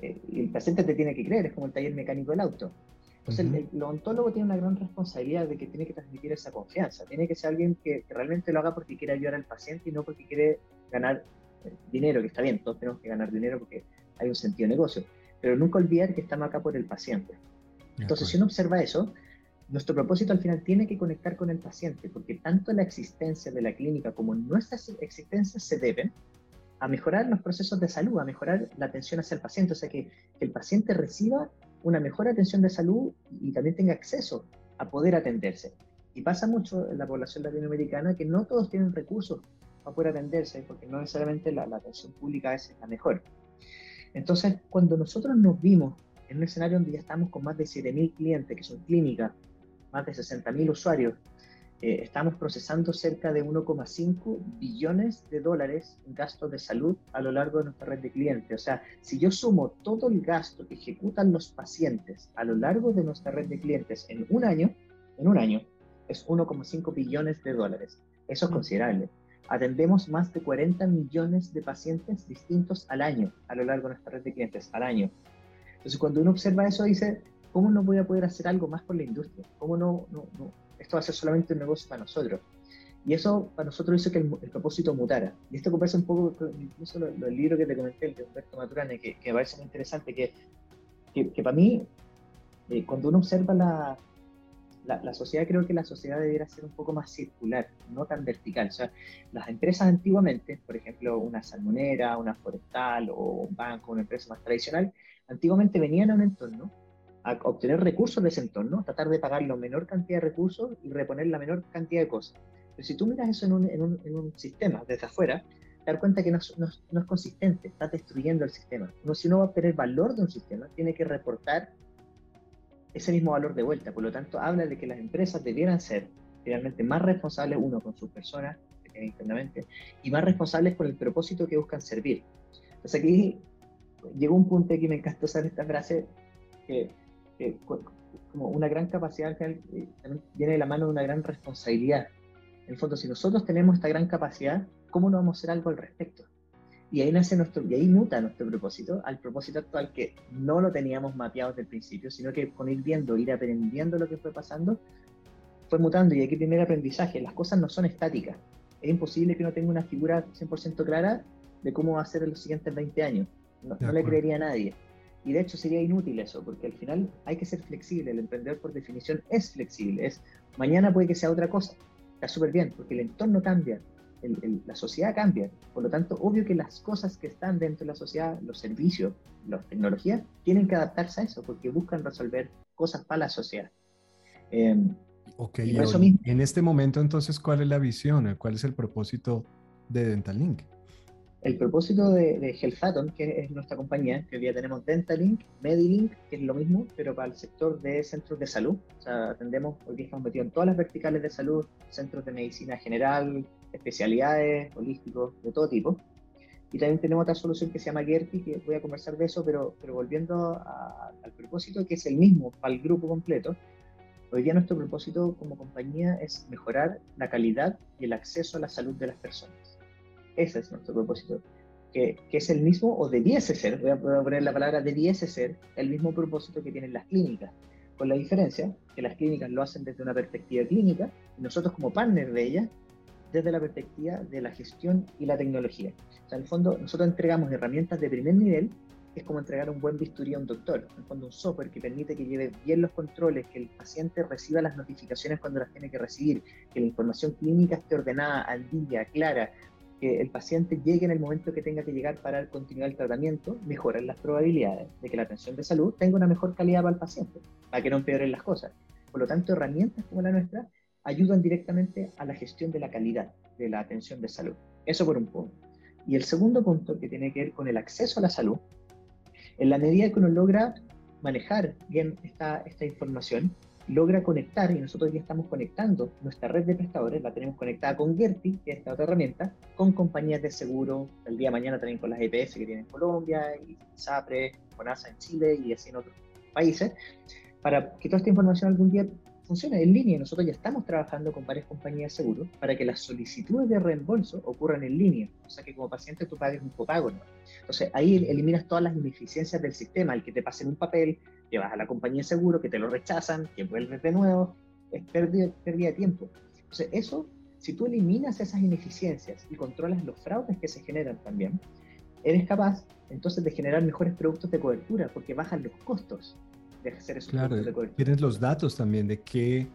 eh, y el paciente te tiene que creer, es como el taller mecánico del auto. Entonces, el, odontólogo tiene una gran responsabilidad de que tiene que transmitir esa confianza, tiene que ser alguien que, que realmente lo haga porque quiere ayudar al paciente y no porque quiere ganar dinero, que está bien, todos tenemos que ganar dinero porque hay un sentido de negocio, pero nunca olvidar que estamos acá por el paciente. Entonces, si uno observa eso, nuestro propósito al final tiene que conectar con el paciente, porque tanto la existencia de la clínica como nuestras existencias se deben a mejorar los procesos de salud, a mejorar la atención hacia el paciente, o sea, que, el paciente reciba una mejor atención de salud y, también tenga acceso a poder atenderse. Y pasa mucho en la población latinoamericana que no todos tienen recursos para poder atenderse, porque no necesariamente la, la atención pública es la mejor. Entonces, cuando nosotros nos vimos en un escenario donde ya estamos con más de 7.000 clientes, que son clínicas, más de 60.000 usuarios, eh, estamos procesando cerca de 1,5 billones de dólares en gastos de salud a lo largo de nuestra red de clientes. O sea, si yo sumo todo el gasto que ejecutan los pacientes a lo largo de nuestra red de clientes en un año, en un año, es 1,5 billones de dólares. Eso es mm. considerable atendemos más de 40 millones de pacientes distintos al año, a lo largo de nuestra red de clientes, al año. Entonces, cuando uno observa eso, dice, ¿cómo no voy a poder hacer algo más por la industria? ¿Cómo no, no, no? esto va a ser solamente un negocio para nosotros? Y eso para nosotros hizo que el, propósito mutara. Y esto conversa un poco incluso lo, el libro que te comenté, el de Humberto Maturane, que, que me parece muy interesante, que, que, para mí, eh, cuando uno observa la, la, sociedad, creo que la sociedad debiera ser un poco más circular, no tan vertical. O sea, las empresas antiguamente, por ejemplo, una salmonera, una forestal o un banco, una empresa más tradicional, antiguamente venían a un entorno a obtener recursos de ese entorno, tratar de pagar la menor cantidad de recursos y reponer la menor cantidad de cosas. Pero si tú miras eso en un, en un, en un sistema desde afuera, te das cuenta que no, no, no, es consistente, estás destruyendo el sistema. Uno, si uno va a obtener valor de un sistema, tiene que reportar ese mismo valor de vuelta. Por lo tanto, habla de que las empresas debieran ser realmente más responsables, uno, con sus personas que internamente, y más responsables con el propósito que buscan servir. Entonces aquí llegó un punto que me encantó usar esta frase, que, como una gran capacidad, eh, también viene de la mano de una gran responsabilidad. En el fondo, si nosotros tenemos esta gran capacidad, ¿cómo no vamos a hacer algo al respecto? Y ahí nace nuestro, y ahí muta nuestro propósito al propósito actual que no lo teníamos mapeado desde el principio, sino que con ir viendo, ir aprendiendo lo que fue pasando, fue mutando y aquí primer aprendizaje, las cosas no son estáticas. Es imposible que no tenga una figura 100% clara de cómo va a ser en los siguientes 20 años. No, no le creería a nadie. Y de hecho sería inútil eso, porque al final hay que ser flexible. El emprendedor por definición es flexible. Es mañana puede que sea otra cosa. Está súper bien, porque el entorno cambia, la sociedad cambia. Por lo tanto, obvio que las cosas que están dentro de la sociedad, los servicios, las tecnologías, tienen que adaptarse a eso porque buscan resolver cosas para la sociedad. Eh, ok, en este momento entonces, ¿cuál es la visión? ¿Cuál es el propósito de Dental Link? El propósito de, de Healthaton, que es nuestra compañía, que hoy día tenemos Dentalink, Medilink, que es lo mismo, pero para el sector de centros de salud. O sea, atendemos, hoy día estamos metidos en todas las verticales de salud, centros de medicina general, especialidades, holísticos, de todo tipo. Y también tenemos otra solución que se llama Gerti, que voy a conversar de eso, pero, pero volviendo al propósito, que es el mismo para el grupo completo, hoy día nuestro propósito como compañía es mejorar la calidad y el acceso a la salud de las personas. Ese es nuestro propósito, que, que es el mismo, o debiese ser, voy a poner la palabra debiese ser, el mismo propósito que tienen las clínicas, con la diferencia que las clínicas lo hacen desde una perspectiva clínica y nosotros como partner de ellas desde la perspectiva de la gestión y la tecnología. O sea, en el fondo, nosotros entregamos herramientas de primer nivel, es como entregar un buen bisturí a un doctor. En el fondo, un software que permite que lleve bien los controles, que el paciente reciba las notificaciones cuando las tiene que recibir, que la información clínica esté ordenada, al día, clara, que el paciente llegue en el momento que tenga que llegar para continuar el tratamiento, mejoran las probabilidades de que la atención de salud tenga una mejor calidad para el paciente, para que no empeoren las cosas. Por lo tanto, herramientas como la nuestra ayudan directamente a la gestión de la calidad de la atención de salud. Eso por un punto. Y el segundo punto que tiene que ver con el acceso a la salud, en la medida que uno logra manejar bien esta, esta información, logra conectar, y nosotros ya estamos conectando nuestra red de prestadores, la tenemos conectada con Gerti, que es esta otra herramienta, con compañías de seguro, el día de mañana también con las EPS que tienen en Colombia, y SAPRE, CONASA en Chile y así en otros países, para que toda esta información algún día funciona en línea. Nosotros ya estamos trabajando con varias compañías de seguros para que las solicitudes de reembolso ocurran en línea. O sea que como paciente tú pagues un copago. ¿no? Entonces ahí eliminas todas las ineficiencias del sistema. El que te pasen un papel, que vas a la compañía de seguro, que te lo rechazan, que vuelves de nuevo, es pérdida, pérdida de tiempo. Entonces eso, si tú eliminas esas ineficiencias y controlas los fraudes que se generan también, eres capaz entonces de generar mejores productos de cobertura porque bajan los costos de hacer esos claro, de Tienes los datos también de qué,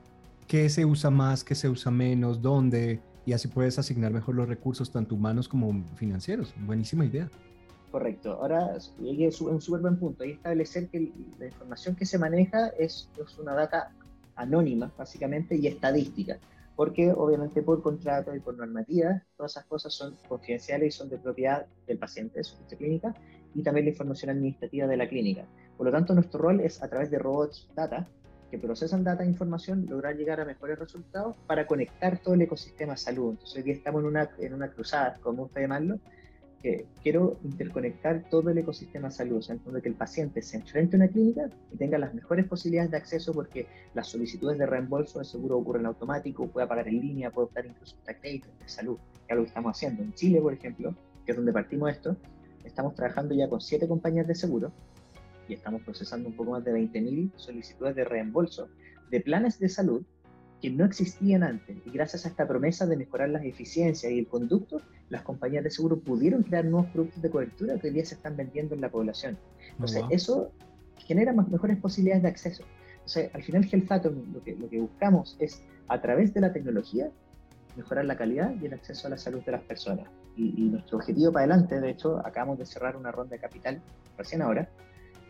qué se usa más, qué se usa menos, dónde, y así puedes asignar mejor los recursos, tanto humanos como financieros. Buenísima idea. Correcto. Ahora, es un súper buen punto. Establecer que la información que se maneja es, es una data anónima, básicamente, y estadística porque obviamente por contrato y por normativa todas esas cosas son confidenciales y son de propiedad del paciente, de su clínica, y también la información administrativa de la clínica. Por lo tanto, nuestro rol es a través de robots data, que procesan data e información, lograr llegar a mejores resultados para conectar todo el ecosistema salud. Entonces, hoy día estamos en una, en una cruzada, como usted llamarlo, que quiero interconectar todo el ecosistema salud, o sea, que el paciente se enfrente a una clínica y tenga las mejores posibilidades de acceso porque las solicitudes de reembolso de seguro ocurren automático, pueda pagar en línea, puede optar incluso hasta créditos de salud, que es algo que estamos haciendo. En Chile, por ejemplo, que es donde partimos esto, estamos trabajando ya con siete compañías de seguro y estamos procesando un poco más de 20.000 solicitudes de reembolso de planes de salud que no existían antes. Y gracias a esta promesa de mejorar las eficiencias y el conducto, las compañías de seguro pudieron crear nuevos productos de cobertura que hoy día se están vendiendo en la población. Entonces, eso genera más, mejores posibilidades de acceso. Entonces, al final, Health lo que, lo que buscamos es, a través de la tecnología, mejorar la calidad y el acceso a la salud de las personas. Y, y nuestro objetivo para adelante, de hecho, acabamos de cerrar una ronda de capital recién ahora,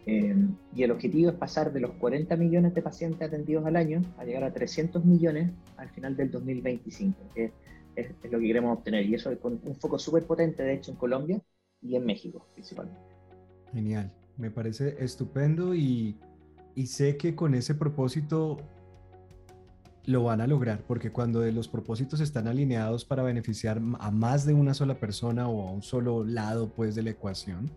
eh, y el objetivo es pasar de los 40 millones de pacientes atendidos al año a llegar a 300 millones al final del 2025, que es, lo que queremos obtener. Y eso con un foco súper potente, de hecho, en Colombia y en México principalmente. Genial, me parece estupendo y, y sé que con ese propósito lo van a lograr, porque cuando los propósitos están alineados para beneficiar a más de una sola persona o a un solo lado pues de la ecuación,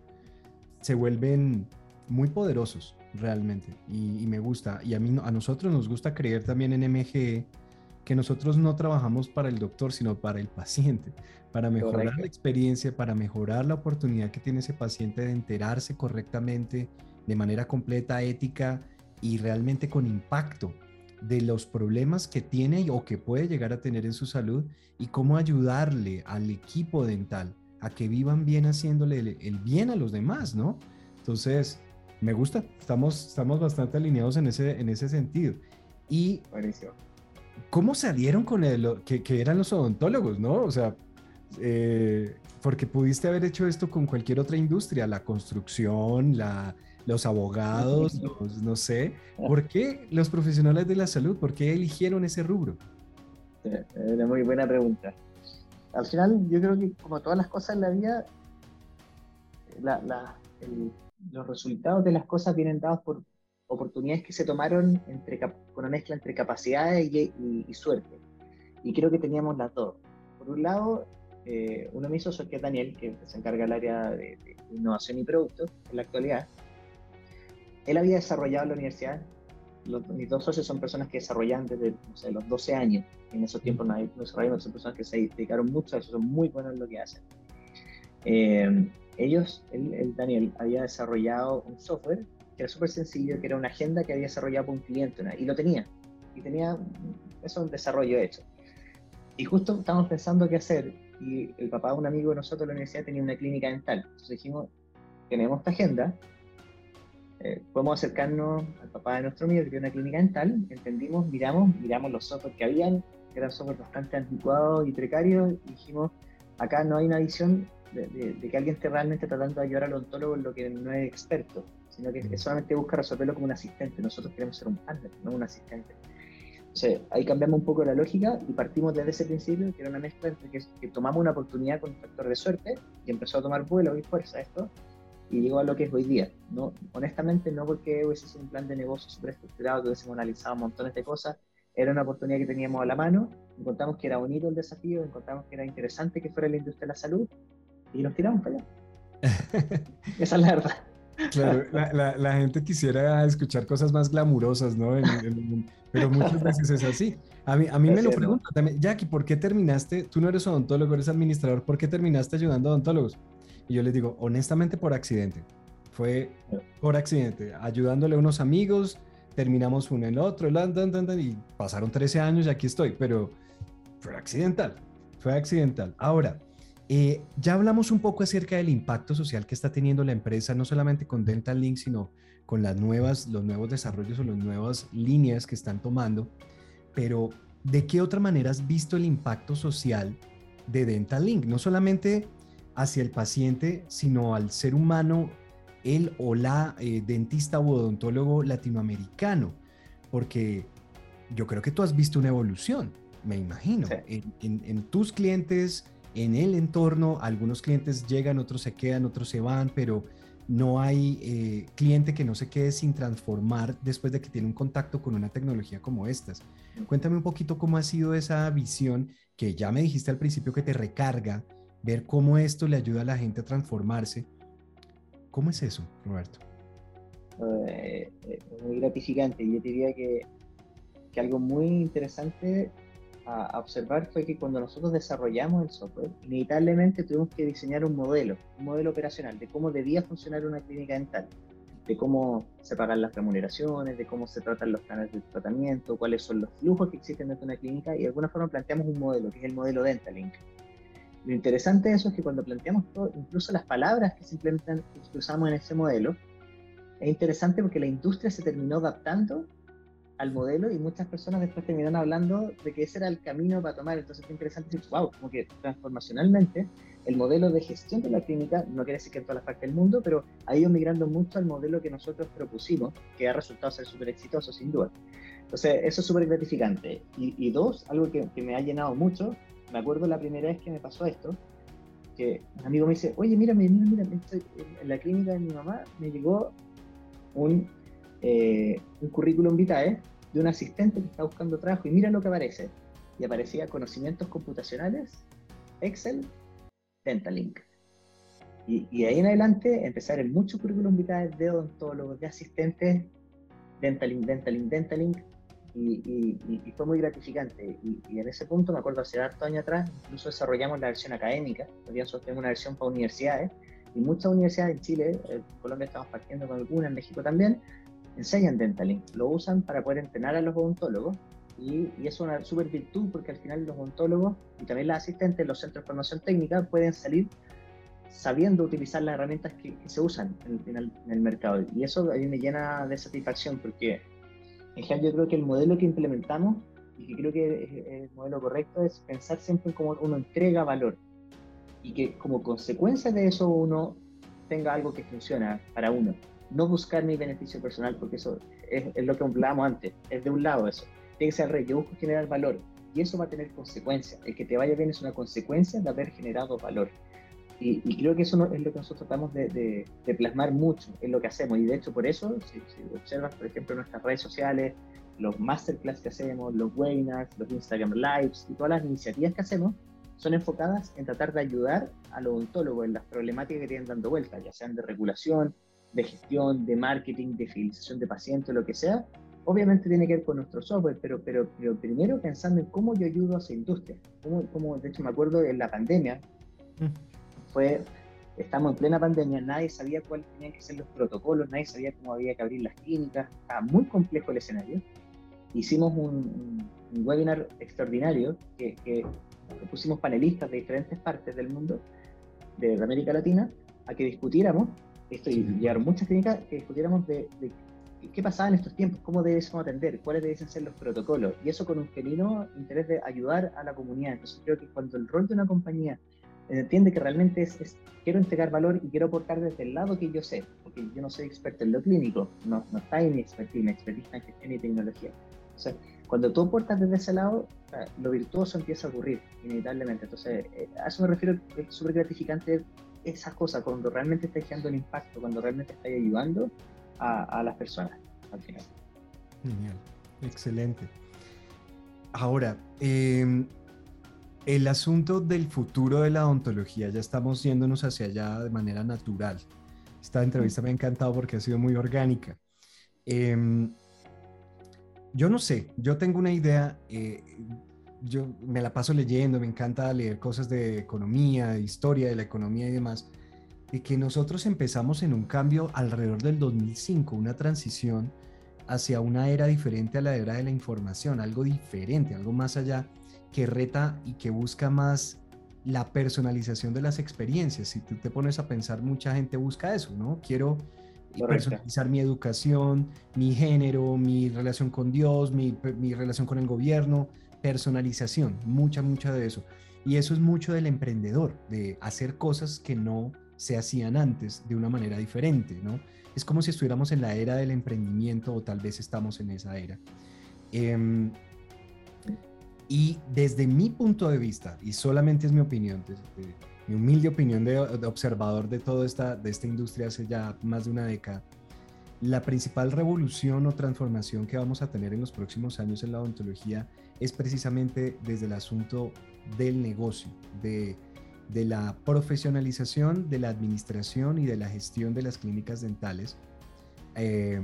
se vuelven muy poderosos realmente. Y, me gusta. Y a, mí, a nosotros nos gusta creer también en MGE que nosotros no trabajamos para el doctor, sino para el paciente, para mejorar la experiencia, para mejorar la oportunidad que tiene ese paciente de enterarse correctamente, de manera completa, ética y realmente con impacto de los problemas que tiene o que puede llegar a tener en su salud y cómo ayudarle al equipo dental a que vivan bien haciéndole el, bien a los demás, ¿no? Entonces, me gusta, estamos, estamos bastante alineados en ese, en ese sentido. Y ¿cómo salieron con el, que, que, eran los odontólogos, no? O sea, eh, porque pudiste haber hecho esto con cualquier otra industria, la construcción, la, los abogados, no sé. ¿Por qué los profesionales de la salud, por qué eligieron ese rubro? Una muy buena pregunta. Al final, yo creo que como todas las cosas en la vida, los resultados de las cosas vienen dados por oportunidades que se tomaron entre, con una mezcla entre capacidades y, suerte. Y creo que teníamos las dos. Por un lado, eh, uno de socios, que es Daniel, que se encarga del área de, innovación y productos en la actualidad, él había desarrollado en la universidad, mis dos socios son personas que desarrollan desde los 12 años, en esos tiempos no, hay, son personas que se dedicaron mucho a eso, son muy buenos en lo que hacen. Eh, ellos, el Daniel, había desarrollado un software que era súper sencillo, que era una agenda que había desarrollado por un cliente, y lo tenía, y tenía eso un desarrollo hecho. Y justo estábamos pensando qué hacer, y el papá de un amigo de nosotros de la universidad tenía una clínica dental. Entonces dijimos, tenemos esta agenda, eh, podemos acercarnos al papá de nuestro amigo que tiene una clínica dental, entendimos, miramos, miramos los software que habían, que eran software bastante anticuados y precarios, y dijimos, acá no hay una visión de, que alguien esté realmente tratando de ayudar al odontólogo en lo que no es experto sino que, solamente busca resolverlo como un asistente. Nosotros queremos ser un partner, no un asistente. Entonces, ahí cambiamos un poco la lógica y partimos desde ese principio, que era una mezcla entre que, tomamos una oportunidad con un factor de suerte y empezó a tomar vuelo y fuerza esto, y llegó a lo que es hoy día. No, honestamente, no porque hubiese sido un plan de negocio súper estructurado, que hubiésemos analizado montones de cosas, era una oportunidad que teníamos a la mano, encontramos que era bonito el desafío, encontramos que era interesante que fuera la industria de la salud y nos tiramos para allá. Esa es la verdad. Claro, la, gente quisiera escuchar cosas más glamurosas, ¿no? pero muchas veces es así. A mí, a mí me lo preguntan también, Jackie, ¿por qué terminaste? Tú no eres odontólogo, eres administrador, ¿por qué terminaste ayudando a odontólogos? Y yo les digo, honestamente, por accidente. Fue por accidente, ayudándole a unos amigos, terminamos uno en el otro, y pasaron 13 años y aquí estoy, pero fue accidental, fue accidental. Ahora, eh, ya hablamos un poco acerca del impacto social que está teniendo la empresa, no solamente con Dental Link, sino con las nuevas, los nuevos desarrollos o las nuevas líneas que están tomando. Pero, ¿de qué otra manera has visto el impacto social de Dental Link? No solamente hacia el paciente, sino al ser humano, el o la eh, dentista o odontólogo latinoamericano. Porque yo creo que tú has visto una evolución, me imagino, en tus clientes en el entorno. Algunos clientes llegan, otros se quedan, otros se van, pero no hay eh, cliente que no se quede sin transformar después de que tiene un contacto con una tecnología como estas. Cuéntame un poquito cómo ha sido esa visión que ya me dijiste al principio que te recarga, ver cómo esto le ayuda a la gente a transformarse. ¿Cómo es eso, Roberto? Eh, eh, muy gratificante. Yo diría que, que algo muy interesante a, observar fue que cuando nosotros desarrollamos el software, inevitablemente tuvimos que diseñar un modelo, un modelo operacional de cómo debía funcionar una clínica dental, de cómo se pagan las remuneraciones, de cómo se tratan los planes de tratamiento, cuáles son los flujos que existen dentro de una clínica y de alguna forma planteamos un modelo, que es el modelo Dentalink. Lo interesante de eso es que cuando planteamos todo, incluso las palabras que se implementan, que usamos en ese modelo, es interesante porque la industria se terminó adaptando al modelo y muchas personas después terminaron hablando de que ese era el camino para tomar. Entonces es interesante decir, wow, como que transformacionalmente el modelo de gestión de la clínica, no quiere decir que en todas las partes del mundo, pero ha ido migrando mucho al modelo que nosotros propusimos, que ha resultado ser súper exitoso, sin duda. Entonces, eso es súper gratificante. Y, dos, algo que, que, me ha llenado mucho, me acuerdo la primera vez que me pasó esto, que un amigo me dice, oye, mira, mira, mira, en la clínica de mi mamá me llegó un eh, un currículum vitae de un asistente que está buscando trabajo y mira lo que aparece. Y aparecía conocimientos computacionales, Excel, Dentalink. Y, ahí en adelante empezar en muchos currículum vitae de odontólogos, de asistentes, dentaling, dentaling, dentaling, y, y, fue muy gratificante. Y, en ese punto, me acuerdo hace harto años atrás, incluso desarrollamos la versión académica, todavía nosotros tenemos una versión para universidades, y muchas universidades en Chile, en Colombia estamos partiendo con algunas, en México también, enseñan Dentaling, lo usan para poder entrenar a los odontólogos, y, es una súper virtud porque al final los odontólogos y también los asistentes de los centros de formación técnica pueden salir sabiendo utilizar las herramientas que, se usan en, el, en, el, mercado. Y eso a mí me llena de satisfacción porque en general yo creo que el modelo que implementamos y que creo que es el modelo correcto es pensar siempre en cómo uno entrega valor y que como consecuencia de eso uno tenga algo que funciona para uno. No buscar mi beneficio personal porque eso es, lo que hablábamos antes, es de un lado eso. Tiene que ser rey, yo busco generar valor y eso va a tener consecuencias. El que te vaya bien es una consecuencia de haber generado valor. Y, creo que eso es lo que nosotros tratamos de, plasmar mucho en lo que hacemos. Y de hecho, por eso, si, observas, por ejemplo, nuestras redes sociales, los masterclass que hacemos, los webinars, los Instagram Lives y todas las iniciativas que hacemos, son enfocadas en tratar de ayudar al odontólogo en las problemáticas que tienen dando vueltas, ya sean de regulación, de gestión, de marketing, de fidelización de pacientes, lo que sea. Obviamente tiene que ver con nuestro software, pero, pero, pero primero pensando en cómo yo ayudo a esa industria. Cómo, cómo, de hecho, me acuerdo en la pandemia, mm fue, estamos en plena pandemia, nadie sabía cuáles tenían que ser los protocolos, nadie sabía cómo había que abrir las clínicas, estaba muy complejo el escenario. Hicimos un, webinar extraordinario que, que, pusimos panelistas de diferentes partes del mundo, de América Latina, a que discutiéramos, esto y llegaron muchas clínicas, que discutiéramos de, qué pasaba en estos tiempos, cómo debemos atender, cuáles deben ser los protocolos, y eso con un genuino interés de ayudar a la comunidad. Entonces creo que cuando el rol de una compañía entiende que realmente es, quiero entregar valor y quiero aportar desde el lado que yo sé, porque yo no soy experto en lo clínico, no, no está en mi expertise, mi expertise en gestión y tecnología. O sea, cuando tú aportas desde ese lado, lo virtuoso empieza a ocurrir, inevitablemente. Entonces, eh, a eso me refiero, es súper gratificante esas cosas, cuando realmente estás generando un impacto, cuando realmente estás ayudando a, a las personas al final. Genial, excelente. Ahora, eh, el asunto del futuro de la odontología, ya estamos yéndonos hacia allá de manera natural. Esta entrevista me ha encantado porque ha sido muy orgánica. Em, yo no sé, yo tengo una idea, eh, yo me la paso leyendo, me encanta leer cosas de economía, de historia de la economía y demás, de que nosotros empezamos en un cambio alrededor del 2005, una transición hacia una era diferente a la era de la información, algo diferente, algo más allá que reta y que busca más la personalización de las experiencias. Si tú te pones a pensar, mucha gente busca eso, ¿no? Quiero personalizar mi educación, mi género, mi relación con Dios, mi, mi, relación con el gobierno, personalización, mucha, mucha de eso. Y eso es mucho del emprendedor, de hacer cosas que no se hacían antes de una manera diferente, ¿no? Es como si estuviéramos en la era del emprendimiento o tal vez estamos en esa era. Eh, y desde mi punto de vista, y solamente es mi opinión, mi humilde opinión de, observador de toda esta, de esta industria hace ya más de una década, la principal revolución o transformación que vamos a tener en los próximos años en la odontología es precisamente desde el asunto del negocio, de, de la profesionalización, de la administración y de la gestión de las clínicas dentales. Eh,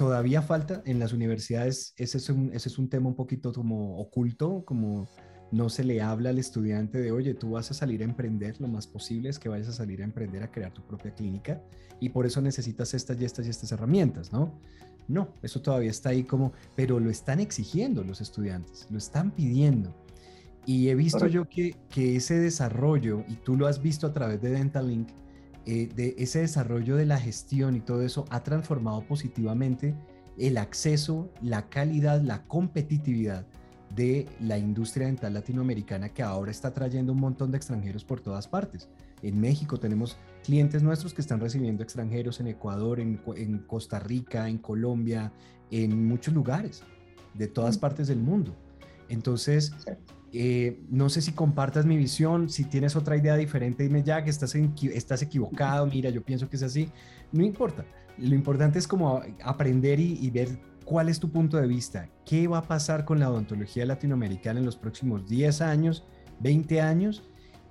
todavía falta en las universidades, ese es, un, ese es un tema un poquito como oculto, como no se le habla al estudiante de, oye, tú vas a salir a emprender, lo más posible es que vayas a salir a emprender, a crear tu propia clínica y por eso necesitas estas y estas y estas herramientas, ¿no? No, eso todavía está ahí como, pero lo están exigiendo los estudiantes, lo están pidiendo. Y he visto yo que, que ese desarrollo, y tú lo has visto a través de Dental Link, eh, de ese desarrollo de la gestión y todo eso ha transformado positivamente el acceso, la calidad, la competitividad de la industria dental latinoamericana que ahora está trayendo un montón de extranjeros por todas partes. En México tenemos clientes nuestros que están recibiendo extranjeros en Ecuador, en, Costa Rica, en Colombia, en muchos lugares de todas partes del mundo. Entonces, eh, no sé si compartas mi visión, si tienes otra idea diferente, dime ya que estás, estás equivocado, mira, yo pienso que es así, no importa. Lo importante es como aprender y, ver cuál es tu punto de vista, qué va a pasar con la odontología latinoamericana en los próximos 10 años, 20 años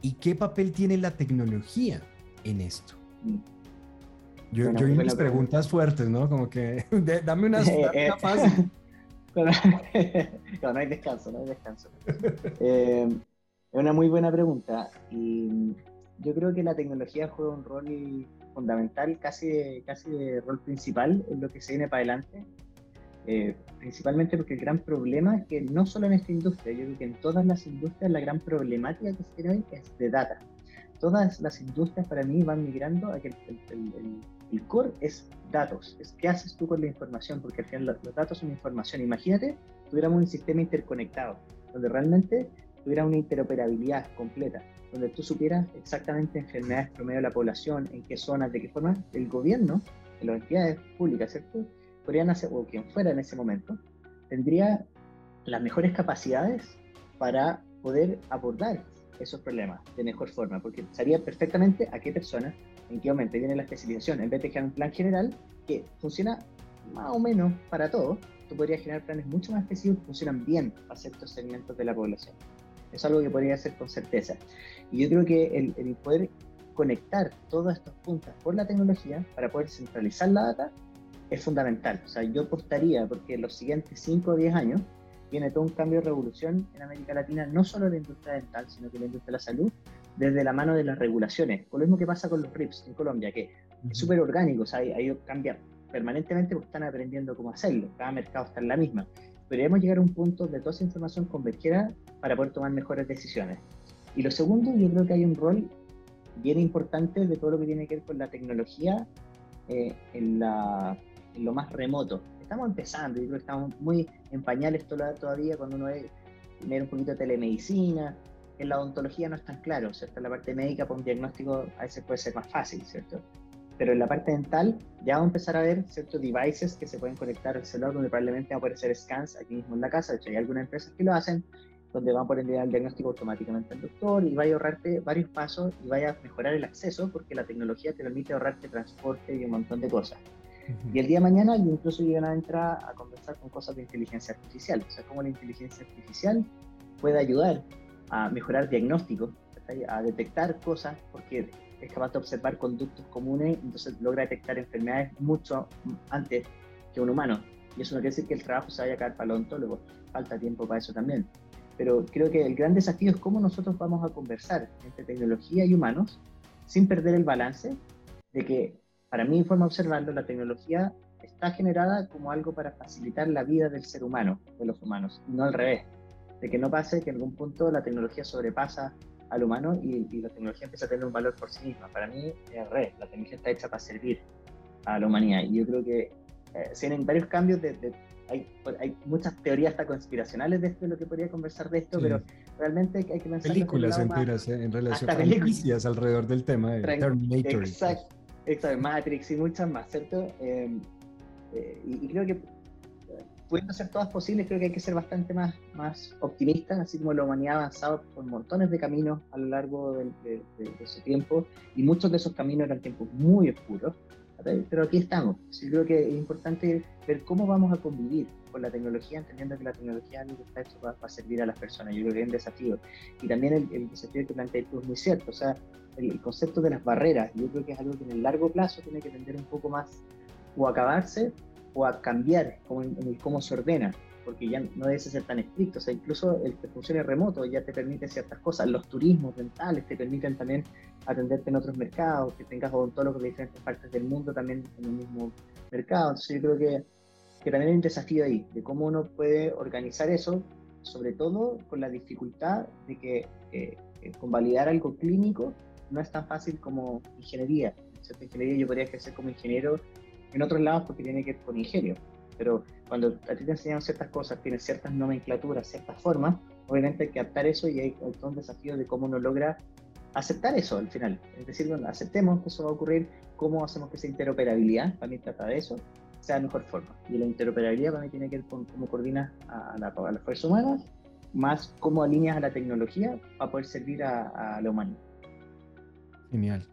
¿Y qué papel tiene la tecnología en esto? Yo, yo mis preguntas fuertes, ¿no? Como que dame una, una fácil. no, no hay descanso, no hay descanso. Eh, es una muy buena pregunta y yo creo que la tecnología juega un rol fundamental, casi casi de rol principal en lo que se viene para adelante. Eh, principalmente porque el gran problema es que no solo en esta industria, yo creo que en todas las industrias la gran problemática que se tiene hoy es de data. Todas las industrias para mí van migrando a que el el core es datos, es qué haces tú con la información, porque al final los, datos son información. Imagínate, tuviéramos un sistema interconectado, donde realmente tuviera una interoperabilidad completa, donde tú supieras exactamente enfermedades promedio de la población, en qué zonas, de qué forma, el gobierno, las entidades públicas, ¿cierto? Podrían hacer, o quien fuera en ese momento, tendría las mejores capacidades para poder abordar esos problemas de mejor forma, porque sabía perfectamente a qué persona momento viene la especialización. En vez de crear un plan general que funciona más o menos para todos, tú podrías generar planes mucho más específicos que funcionan bien para ciertos segmentos de la población. Es algo que podría hacer con certeza. Y yo creo que el, poder conectar todos estos puntos por la tecnología para poder centralizar la data es fundamental. O sea, yo apostaría porque en los siguientes 5 o 10 años viene todo un cambio de revolución en América Latina, no solo en la industria dental, sino que en la industria de la salud, desde la mano de las regulaciones. Lo mismo que pasa con los RIPS en Colombia, que es súper orgánico, o sea, ahí cambia permanentemente porque están aprendiendo cómo hacerlo, cada mercado está en la misma. Pero debemos llegar a un punto de toda esa información convergida para poder tomar mejores decisiones. Y lo segundo, yo creo que hay un rol bien importante de todo lo que tiene que ver con la tecnología eh, en, la, en, lo más remoto. Estamos empezando, yo creo que estamos muy en pañales todavía cuando uno ve un poquito de telemedicina, en la odontología no es tan claro, ¿cierto? En la parte médica, para un diagnóstico a veces puede ser más fácil, ¿cierto? Pero en la parte dental ya vamos a empezar a ver ciertos devices que se pueden conectar al celular, donde probablemente va a poder hacer scans aquí mismo en la casa. De hecho, hay algunas empresas que lo hacen, donde van a poder enviar el diagnóstico automáticamente al doctor y vaya a ahorrarte varios pasos y vaya a mejorar el acceso, porque la tecnología te permite ahorrarte transporte y un montón de cosas. Y el día de mañana incluso llegan a entrar a conversar con cosas de inteligencia artificial, o sea, cómo la inteligencia artificial puede ayudar a mejorar diagnóstico, a detectar cosas, porque es capaz de observar conductos comunes, entonces logra detectar enfermedades mucho antes que un humano. Y eso no quiere decir que el trabajo se vaya a caer para el odontólogo, falta tiempo para eso también. Pero creo que el gran desafío es cómo nosotros vamos a conversar entre tecnología y humanos sin perder el balance de que, para mí, forma de observarlo, la tecnología está generada como algo para facilitar la vida del ser humano, de los humanos, no al revés de que no pase que en algún punto la tecnología sobrepasa al humano y, la tecnología empieza a tener un valor por sí misma. Para mí es re, la tecnología está hecha para servir a la humanidad y yo creo que eh, tienen varios cambios, de, hay, hay, muchas teorías hasta conspiracionales de esto, de lo que podría conversar de esto, pero realmente hay que pensar... Películas enteras eh, en relación a películas alrededor del tema de Terminator. Exacto, exacto, Matrix y muchas más, ¿cierto? Eh, eh, y, creo que pudiendo ser todas posibles, creo que hay que ser bastante más, más optimistas, así como la humanidad ha avanzado por montones de caminos a lo largo de, su tiempo, y muchos de esos caminos eran tiempos muy oscuros, pero aquí estamos. Sí, creo que es importante ver cómo vamos a convivir con la tecnología, entendiendo que la tecnología no está hecho para, servir a las personas. Yo creo que es un desafío. Y también el, desafío que plantea tú es muy cierto, o sea, el, concepto de las barreras, yo creo que es algo que en el largo plazo tiene que tender un poco más o acabarse o a cambiar como en, el cómo se ordena, porque ya no debe ser tan estricto. O sea, incluso el que funcione remoto ya te permite ciertas cosas. Los turismos dentales te permiten también atenderte en otros mercados, que tengas odontólogos de diferentes partes del mundo también en el mismo mercado. Entonces yo creo que, que también hay un desafío ahí, de cómo uno puede organizar eso, sobre todo con la dificultad de que eh, eh, convalidar algo clínico no es tan fácil como ingeniería. En ingeniería yo podría ejercer como ingeniero en otros lados porque tiene que ver con ingenio. Pero cuando a ti te enseñan ciertas cosas, tienes ciertas nomenclaturas, ciertas formas, obviamente hay que adaptar eso y hay, un desafío de cómo uno logra aceptar eso al final. Es decir, bueno, aceptemos que eso va a ocurrir, cómo hacemos que esa interoperabilidad, para mí trata de eso, sea de mejor forma. Y la interoperabilidad para mí tiene que ver con cómo coordinas a, la, a las fuerzas humanas, más cómo alineas a la tecnología para poder servir a, a la humanidad. Genial.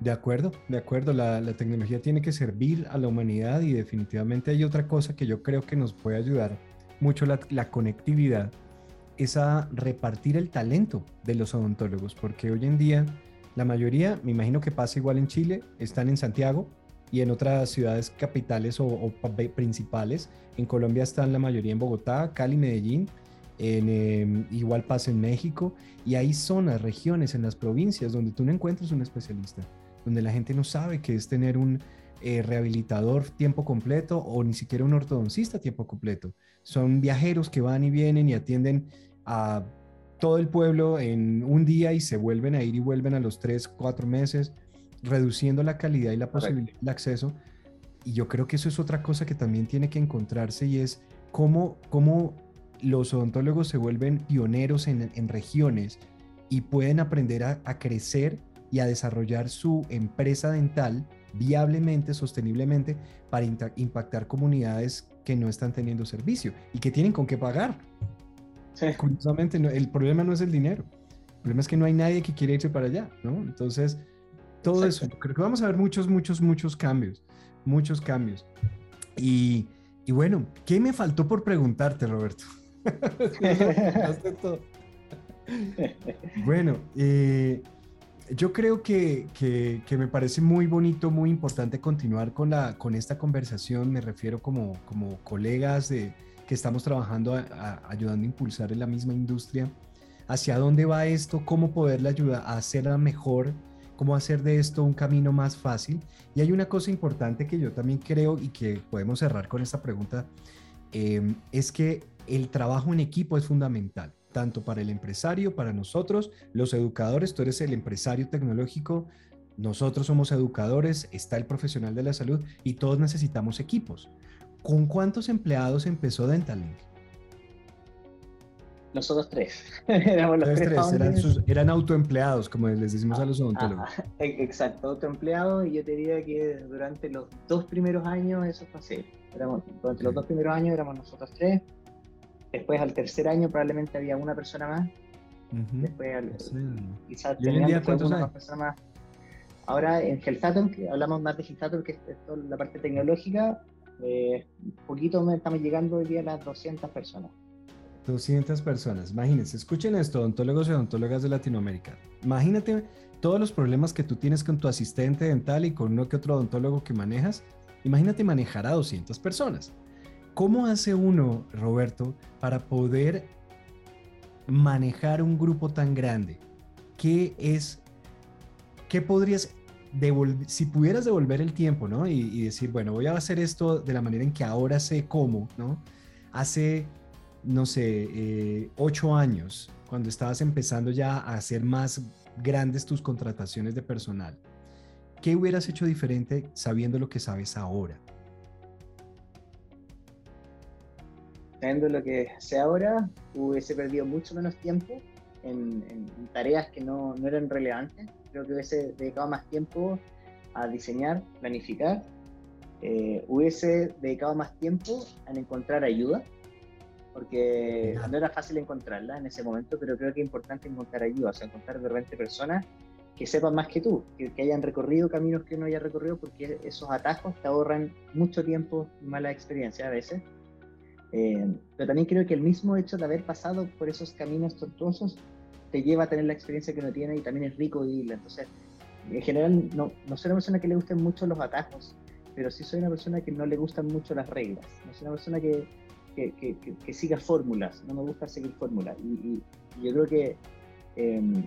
De acuerdo, de acuerdo. La, tecnología tiene que servir a la humanidad y definitivamente hay otra cosa que yo creo que nos puede ayudar mucho la, conectividad. es a repartir el talento de los odontólogos, porque hoy en día la mayoría, me imagino que pasa igual en Chile, están en Santiago y en otras ciudades capitales o, principales. En Colombia están la mayoría en Bogotá, Cali, Medellín. Em, igual pasa en México y hay zonas, regiones en las provincias donde tú no encuentras un especialista, donde la gente no sabe qué es tener un eh, rehabilitador tiempo completo o ni siquiera un ortodoncista tiempo completo. Son viajeros que van y vienen y atienden a todo el pueblo en un día y se vuelven a ir y vuelven a los tres, cuatro meses, reduciendo la calidad y la posibilidad de acceso. Y yo creo que eso es otra cosa que también tiene que encontrarse y es cómo, cómo los odontólogos se vuelven pioneros en, en regiones y pueden aprender a, a, crecer y a desarrollar su empresa dental viablemente, sosteniblemente, para impactar comunidades que no están teniendo servicio y que tienen con qué pagar. Curiosamente, el problema no es el dinero. El problema es que no hay nadie que quiera irse para allá, ¿no? Entonces, todo eso, creo que vamos a ver muchos, muchos, muchos cambios, muchos cambios. Y, y bueno, ¿qué me faltó por preguntarte, Roberto? bueno, eh, yo creo que, que, que, me parece muy bonito, muy importante continuar con, la, con esta conversación. Me refiero como, como colegas de, que estamos trabajando ayudando a impulsar en la misma industria. ¿Hacia dónde va esto? ¿Cómo poderle ayudar a hacerla mejor? ¿Cómo hacer de esto un camino más fácil? Y hay una cosa importante que yo también creo y que podemos cerrar con esta pregunta, em, es que el trabajo en equipo es fundamental, tanto para el empresario, para nosotros, los educadores, tú eres el empresario tecnológico, nosotros somos educadores, está el profesional de la salud y todos necesitamos equipos. ¿Con cuántos empleados empezó Dentalink? Nosotros tres. Éramos los tres, eran, autoempleados, como les decimos a los odontólogos. Ah, exacto, autoempleados, y yo te diría que durante los dos primeros años eso fue así. durante los dos primeros años éramos nosotros tres. Después, al tercer año, probablemente había una persona más. Después, quizás teníamos una persona más. Ahora en Gelsaton, que hablamos más de Gelsaton, que es la parte tecnológica, eh, poquito estamos llegando hoy día a las 200 personas. 200 personas, imagínense, escuchen esto, odontólogos y odontólogas de Latinoamérica. Imagínate todos los problemas que tú tienes con tu asistente dental y con uno que otro odontólogo que manejas. Imagínate manejar a 200 personas. ¿Cómo hace uno, Roberto, para poder manejar un grupo tan grande? ¿Qué es, qué podrías si pudieras devolver el tiempo, ¿no? Y, decir, bueno, voy a hacer esto de la manera en que ahora sé cómo, ¿no? Hace, no sé, eh, ocho años, cuando estabas empezando ya a hacer más grandes tus contrataciones de personal, ¿qué hubieras hecho diferente sabiendo lo que sabes ahora? Sabiendo lo que sé ahora, hubiese perdido mucho menos tiempo en, tareas que no, no eran relevantes. Creo que hubiese dedicado más tiempo a diseñar, planificar, eh, hubiese dedicado más tiempo en encontrar ayuda, porque no era fácil encontrarla en ese momento, pero creo que es importante encontrar ayuda, o sea, encontrar de repente personas que sepan más que tú, que, hayan recorrido caminos que uno haya recorrido, porque esos atajos te ahorran mucho tiempo y mala experiencia a veces. Eh, pero también creo que el mismo hecho de haber pasado por esos caminos tortuosos te lleva a tener la experiencia que uno tiene y también es rico vivirla. Entonces, en general, no, no soy una persona que le gusten mucho los atajos, pero sí soy una persona que no le gustan mucho las reglas. No soy una persona que, que, que, siga fórmulas, no me gusta seguir fórmulas. Y, yo creo que em,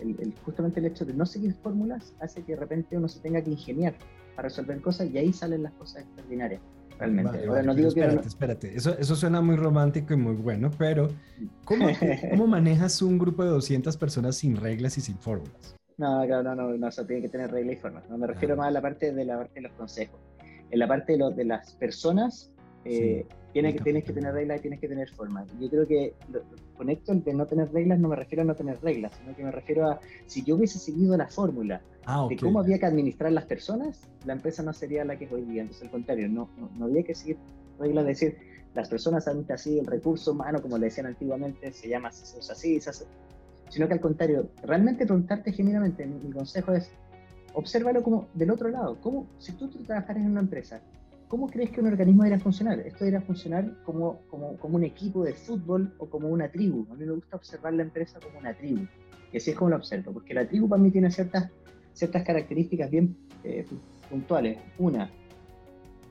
el, justamente el hecho de no seguir fórmulas hace que de repente uno se tenga que ingeniar para resolver cosas y ahí salen las cosas extraordinarias realmente. no digo espérate, espérate. Eso, eso suena muy romántico y muy bueno, pero ¿cómo, ¿cómo manejas un grupo de 200 personas sin reglas y sin fórmulas? No, no, no, no, no, eso tiene que tener reglas y formas. No me refiero ah. más a la parte de la parte de los consejos. En la parte de, lo, de las personas, eh, tienes, que, tienes que tener reglas y tienes que tener formas. Yo creo que con esto de no tener reglas no me refiero a no tener reglas, sino que me refiero a si yo hubiese seguido la fórmula ah, de cómo había que administrar las personas, la empresa no sería la que es hoy día. Entonces, al contrario, no, no, había que seguir reglas, de decir, las personas antes así, el recurso humano, como le decían antiguamente, se llama, se usa así, se hace. Sino que al contrario, realmente preguntarte genuinamente, mi, consejo es, obsérvalo como del otro lado. ¿Cómo, si tú trabajaras en una empresa, ¿cómo crees que un organismo debería funcionar? Esto debería funcionar como, como, como, un equipo de fútbol o como una tribu. A mí me gusta observar la empresa como una tribu, que así es como lo observo, porque la tribu para mí tiene ciertas, ciertas características bien eh, puntuales. Una,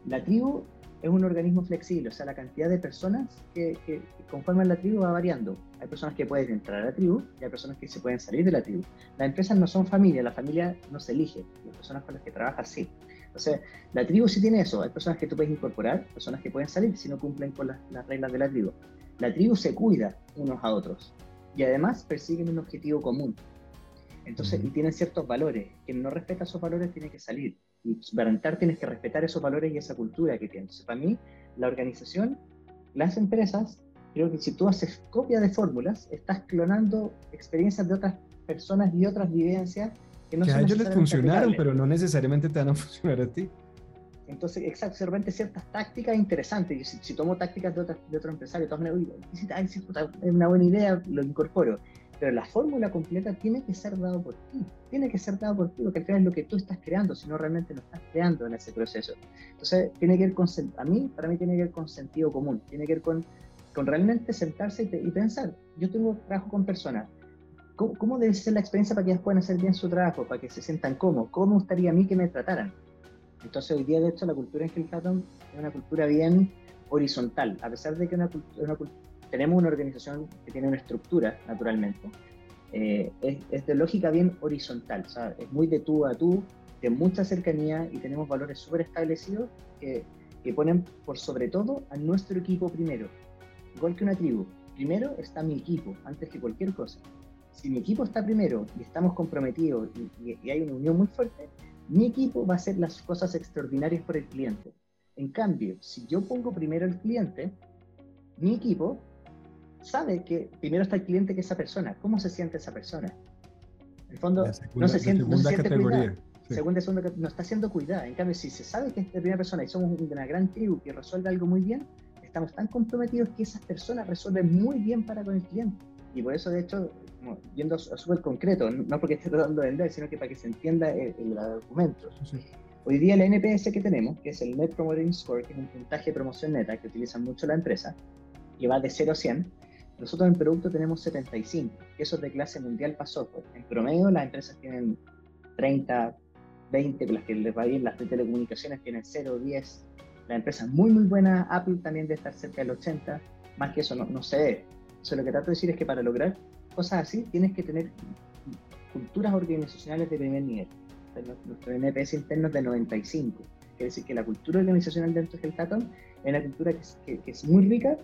la tribu es un organismo flexible, o sea, la cantidad de personas que, que, conforman la tribu va variando. Hay personas que pueden entrar a la tribu y hay personas que se pueden salir de la tribu. Las empresas no son familia, la familia no se elige, las personas con las que trabajas sí. Sea, la tribu sí tiene eso, hay personas que tú puedes incorporar, personas que pueden salir si no cumplen con las, las reglas de la tribu. La tribu se cuida unos a otros y además persiguen un objetivo común. Entonces, y tienen ciertos valores. Quien no respeta esos valores tiene que salir y para tienes que respetar esos valores y esa cultura que tienes. Entonces, para mí, la organización, las empresas, creo que si tú haces copia de fórmulas, estás clonando experiencias de otras personas y otras vivencias que no que a ellos les funcionaron, pero no necesariamente te van a funcionar a ti. Entonces, exacto, repente ciertas tácticas interesantes. Si, si tomo tácticas de, otra, de otro empresario, todas es una buena idea, lo incorporo pero la fórmula completa tiene que ser dado por ti, tiene que ser dado por ti, porque al final es lo que tú estás creando, si no realmente lo estás creando en ese proceso. Entonces, tiene que ver con, a mí, para mí tiene que ver con sentido común, tiene que ver con, con realmente sentarse y, pensar, yo tengo trabajo con personas, ¿Cómo, debe ser la experiencia para que ellas puedan hacer bien su trabajo, para que se sientan cómodos? ¿Cómo gustaría a mí que me trataran? Entonces, hoy día, de hecho, la cultura en Hillhatton es una cultura bien horizontal, a pesar de que es una, una, tenemos una organización que tiene una estructura, naturalmente, eh, es, de lógica bien horizontal, sea, es muy de tú a tú, de mucha cercanía y tenemos valores súper establecidos que, que ponen por sobre todo a nuestro equipo primero. Igual que una tribu, primero está mi equipo, antes que cualquier cosa. Si mi equipo está primero y estamos comprometidos y, y, hay una unión muy fuerte, mi equipo va a hacer las cosas extraordinarias por el cliente. En cambio, si yo pongo primero el cliente, mi equipo sabe que primero está el cliente que esa persona. ¿Cómo se siente esa persona? En el fondo, no se siente, no se siente cuidada. Segunda, segunda, no está siendo cuidada. En cambio, si se sabe que es la primera persona y somos una gran tribu que resuelve algo muy bien, estamos tan comprometidos que esas personas resuelven muy bien para con el cliente. Y por eso, de hecho, yendo a súper concreto, no porque esté tratando de vender, sino que para que se entienda el, el argumento. Hoy día el NPS que tenemos, que es el Net Promoting Score, que es un puntaje de promoción neta que utiliza mucho la empresa, que va de 0 a 100, nosotros en producto tenemos 75, que eso es de clase mundial para software. En promedio las empresas tienen 30, 20, las que les va bien, las de telecomunicaciones tienen 0, 10. Las empresas muy, muy buenas, Apple también debe estar cerca del 80, más que eso no, no se ve. Entonces lo que trato de decir es que para lograr cosas así tienes que tener culturas organizacionales de primer nivel. Nuestro NPS interno es de 95. Quiere decir que la cultura organizacional dentro del Hackathon es una cultura que que es muy rica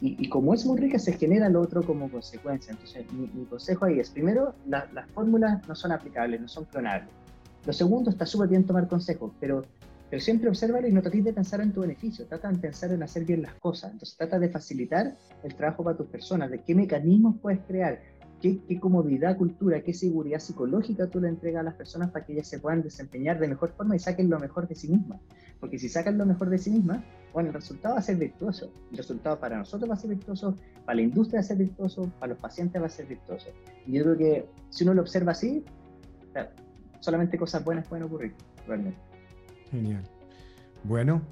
y, como es muy rica, se genera lo otro como consecuencia. Entonces, mi, consejo ahí es, primero, las fórmulas no son aplicables, no son clonables. Lo segundo, está súper bien tomar consejos, pero, pero siempre observa y no trates de pensar en tu beneficio, trata de pensar en hacer bien las cosas. Entonces, trata de facilitar el trabajo para tus personas, de qué mecanismos puedes crear, qué, qué comodidad, cultura, qué seguridad psicológica tú le entregas a las personas para que ellas se puedan desempeñar de mejor forma y saquen lo mejor de sí mismas. Porque si sacan lo mejor de sí mismas, bueno, el resultado va a ser virtuoso. El resultado para nosotros va a ser virtuoso, para la industria va a ser virtuoso, para los pacientes va a ser virtuoso. Y yo creo que si uno lo observa así, solamente cosas buenas pueden ocurrir, realmente. Genial. Bueno,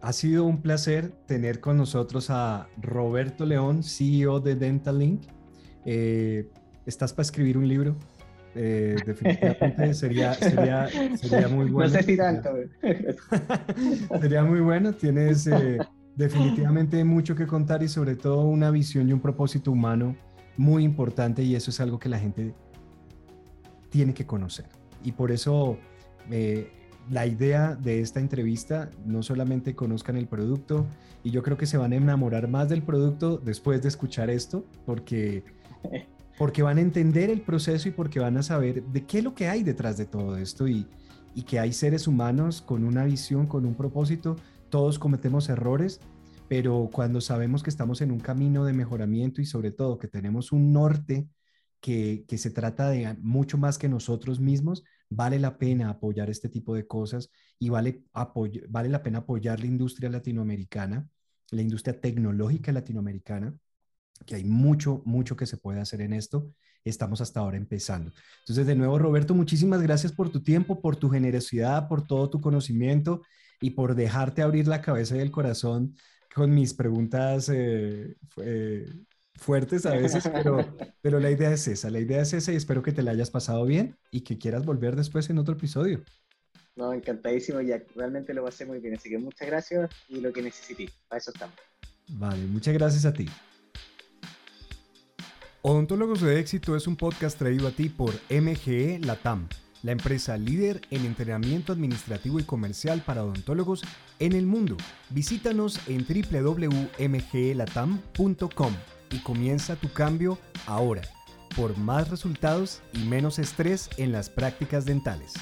ha sido un placer tener con nosotros a Roberto León, CEO de Dental Link. Eh, ¿Estás para escribir un libro? Eh, definitivamente sería, sería, sería, muy bueno. No sé si tanto. sería muy bueno. Tienes eh, definitivamente mucho que contar y sobre todo una visión y un propósito humano muy importante y eso es algo que la gente tiene que conocer. Y por eso eh, la idea de esta entrevista, no solamente conozcan el producto, y yo creo que se van a enamorar más del producto después de escuchar esto, porque porque van a entender el proceso y porque van a saber de qué es lo que hay detrás de todo esto y, y que hay seres humanos con una visión, con un propósito. Todos cometemos errores, pero cuando sabemos que estamos en un camino de mejoramiento y sobre todo que tenemos un norte que, que se trata de mucho más que nosotros mismos, vale la pena apoyar este tipo de cosas y vale, vale la pena apoyar la industria latinoamericana, la industria tecnológica latinoamericana, que hay mucho, mucho que se puede hacer en esto. Estamos hasta ahora empezando. Entonces, de nuevo, Roberto, muchísimas gracias por tu tiempo, por tu generosidad, por todo tu conocimiento. y por dejarte abrir la cabeza y el corazón con mis preguntas eh, fuertes a veces, pero, pero la idea es esa, la idea es esa y espero que te la hayas pasado bien y que quieras volver después en otro episodio. No, encantadísimo, ya realmente lo pasé muy bien, así que muchas gracias y lo que necesite, para eso estamos. Vale, muchas gracias a ti. Odontólogos de Éxito es un podcast traído a ti por MGE Latam, la empresa líder en entrenamiento administrativo y comercial para odontólogos en el mundo. Visítanos en www.mgelatam.com y comienza tu cambio ahora por más resultados y menos estrés en las prácticas dentales.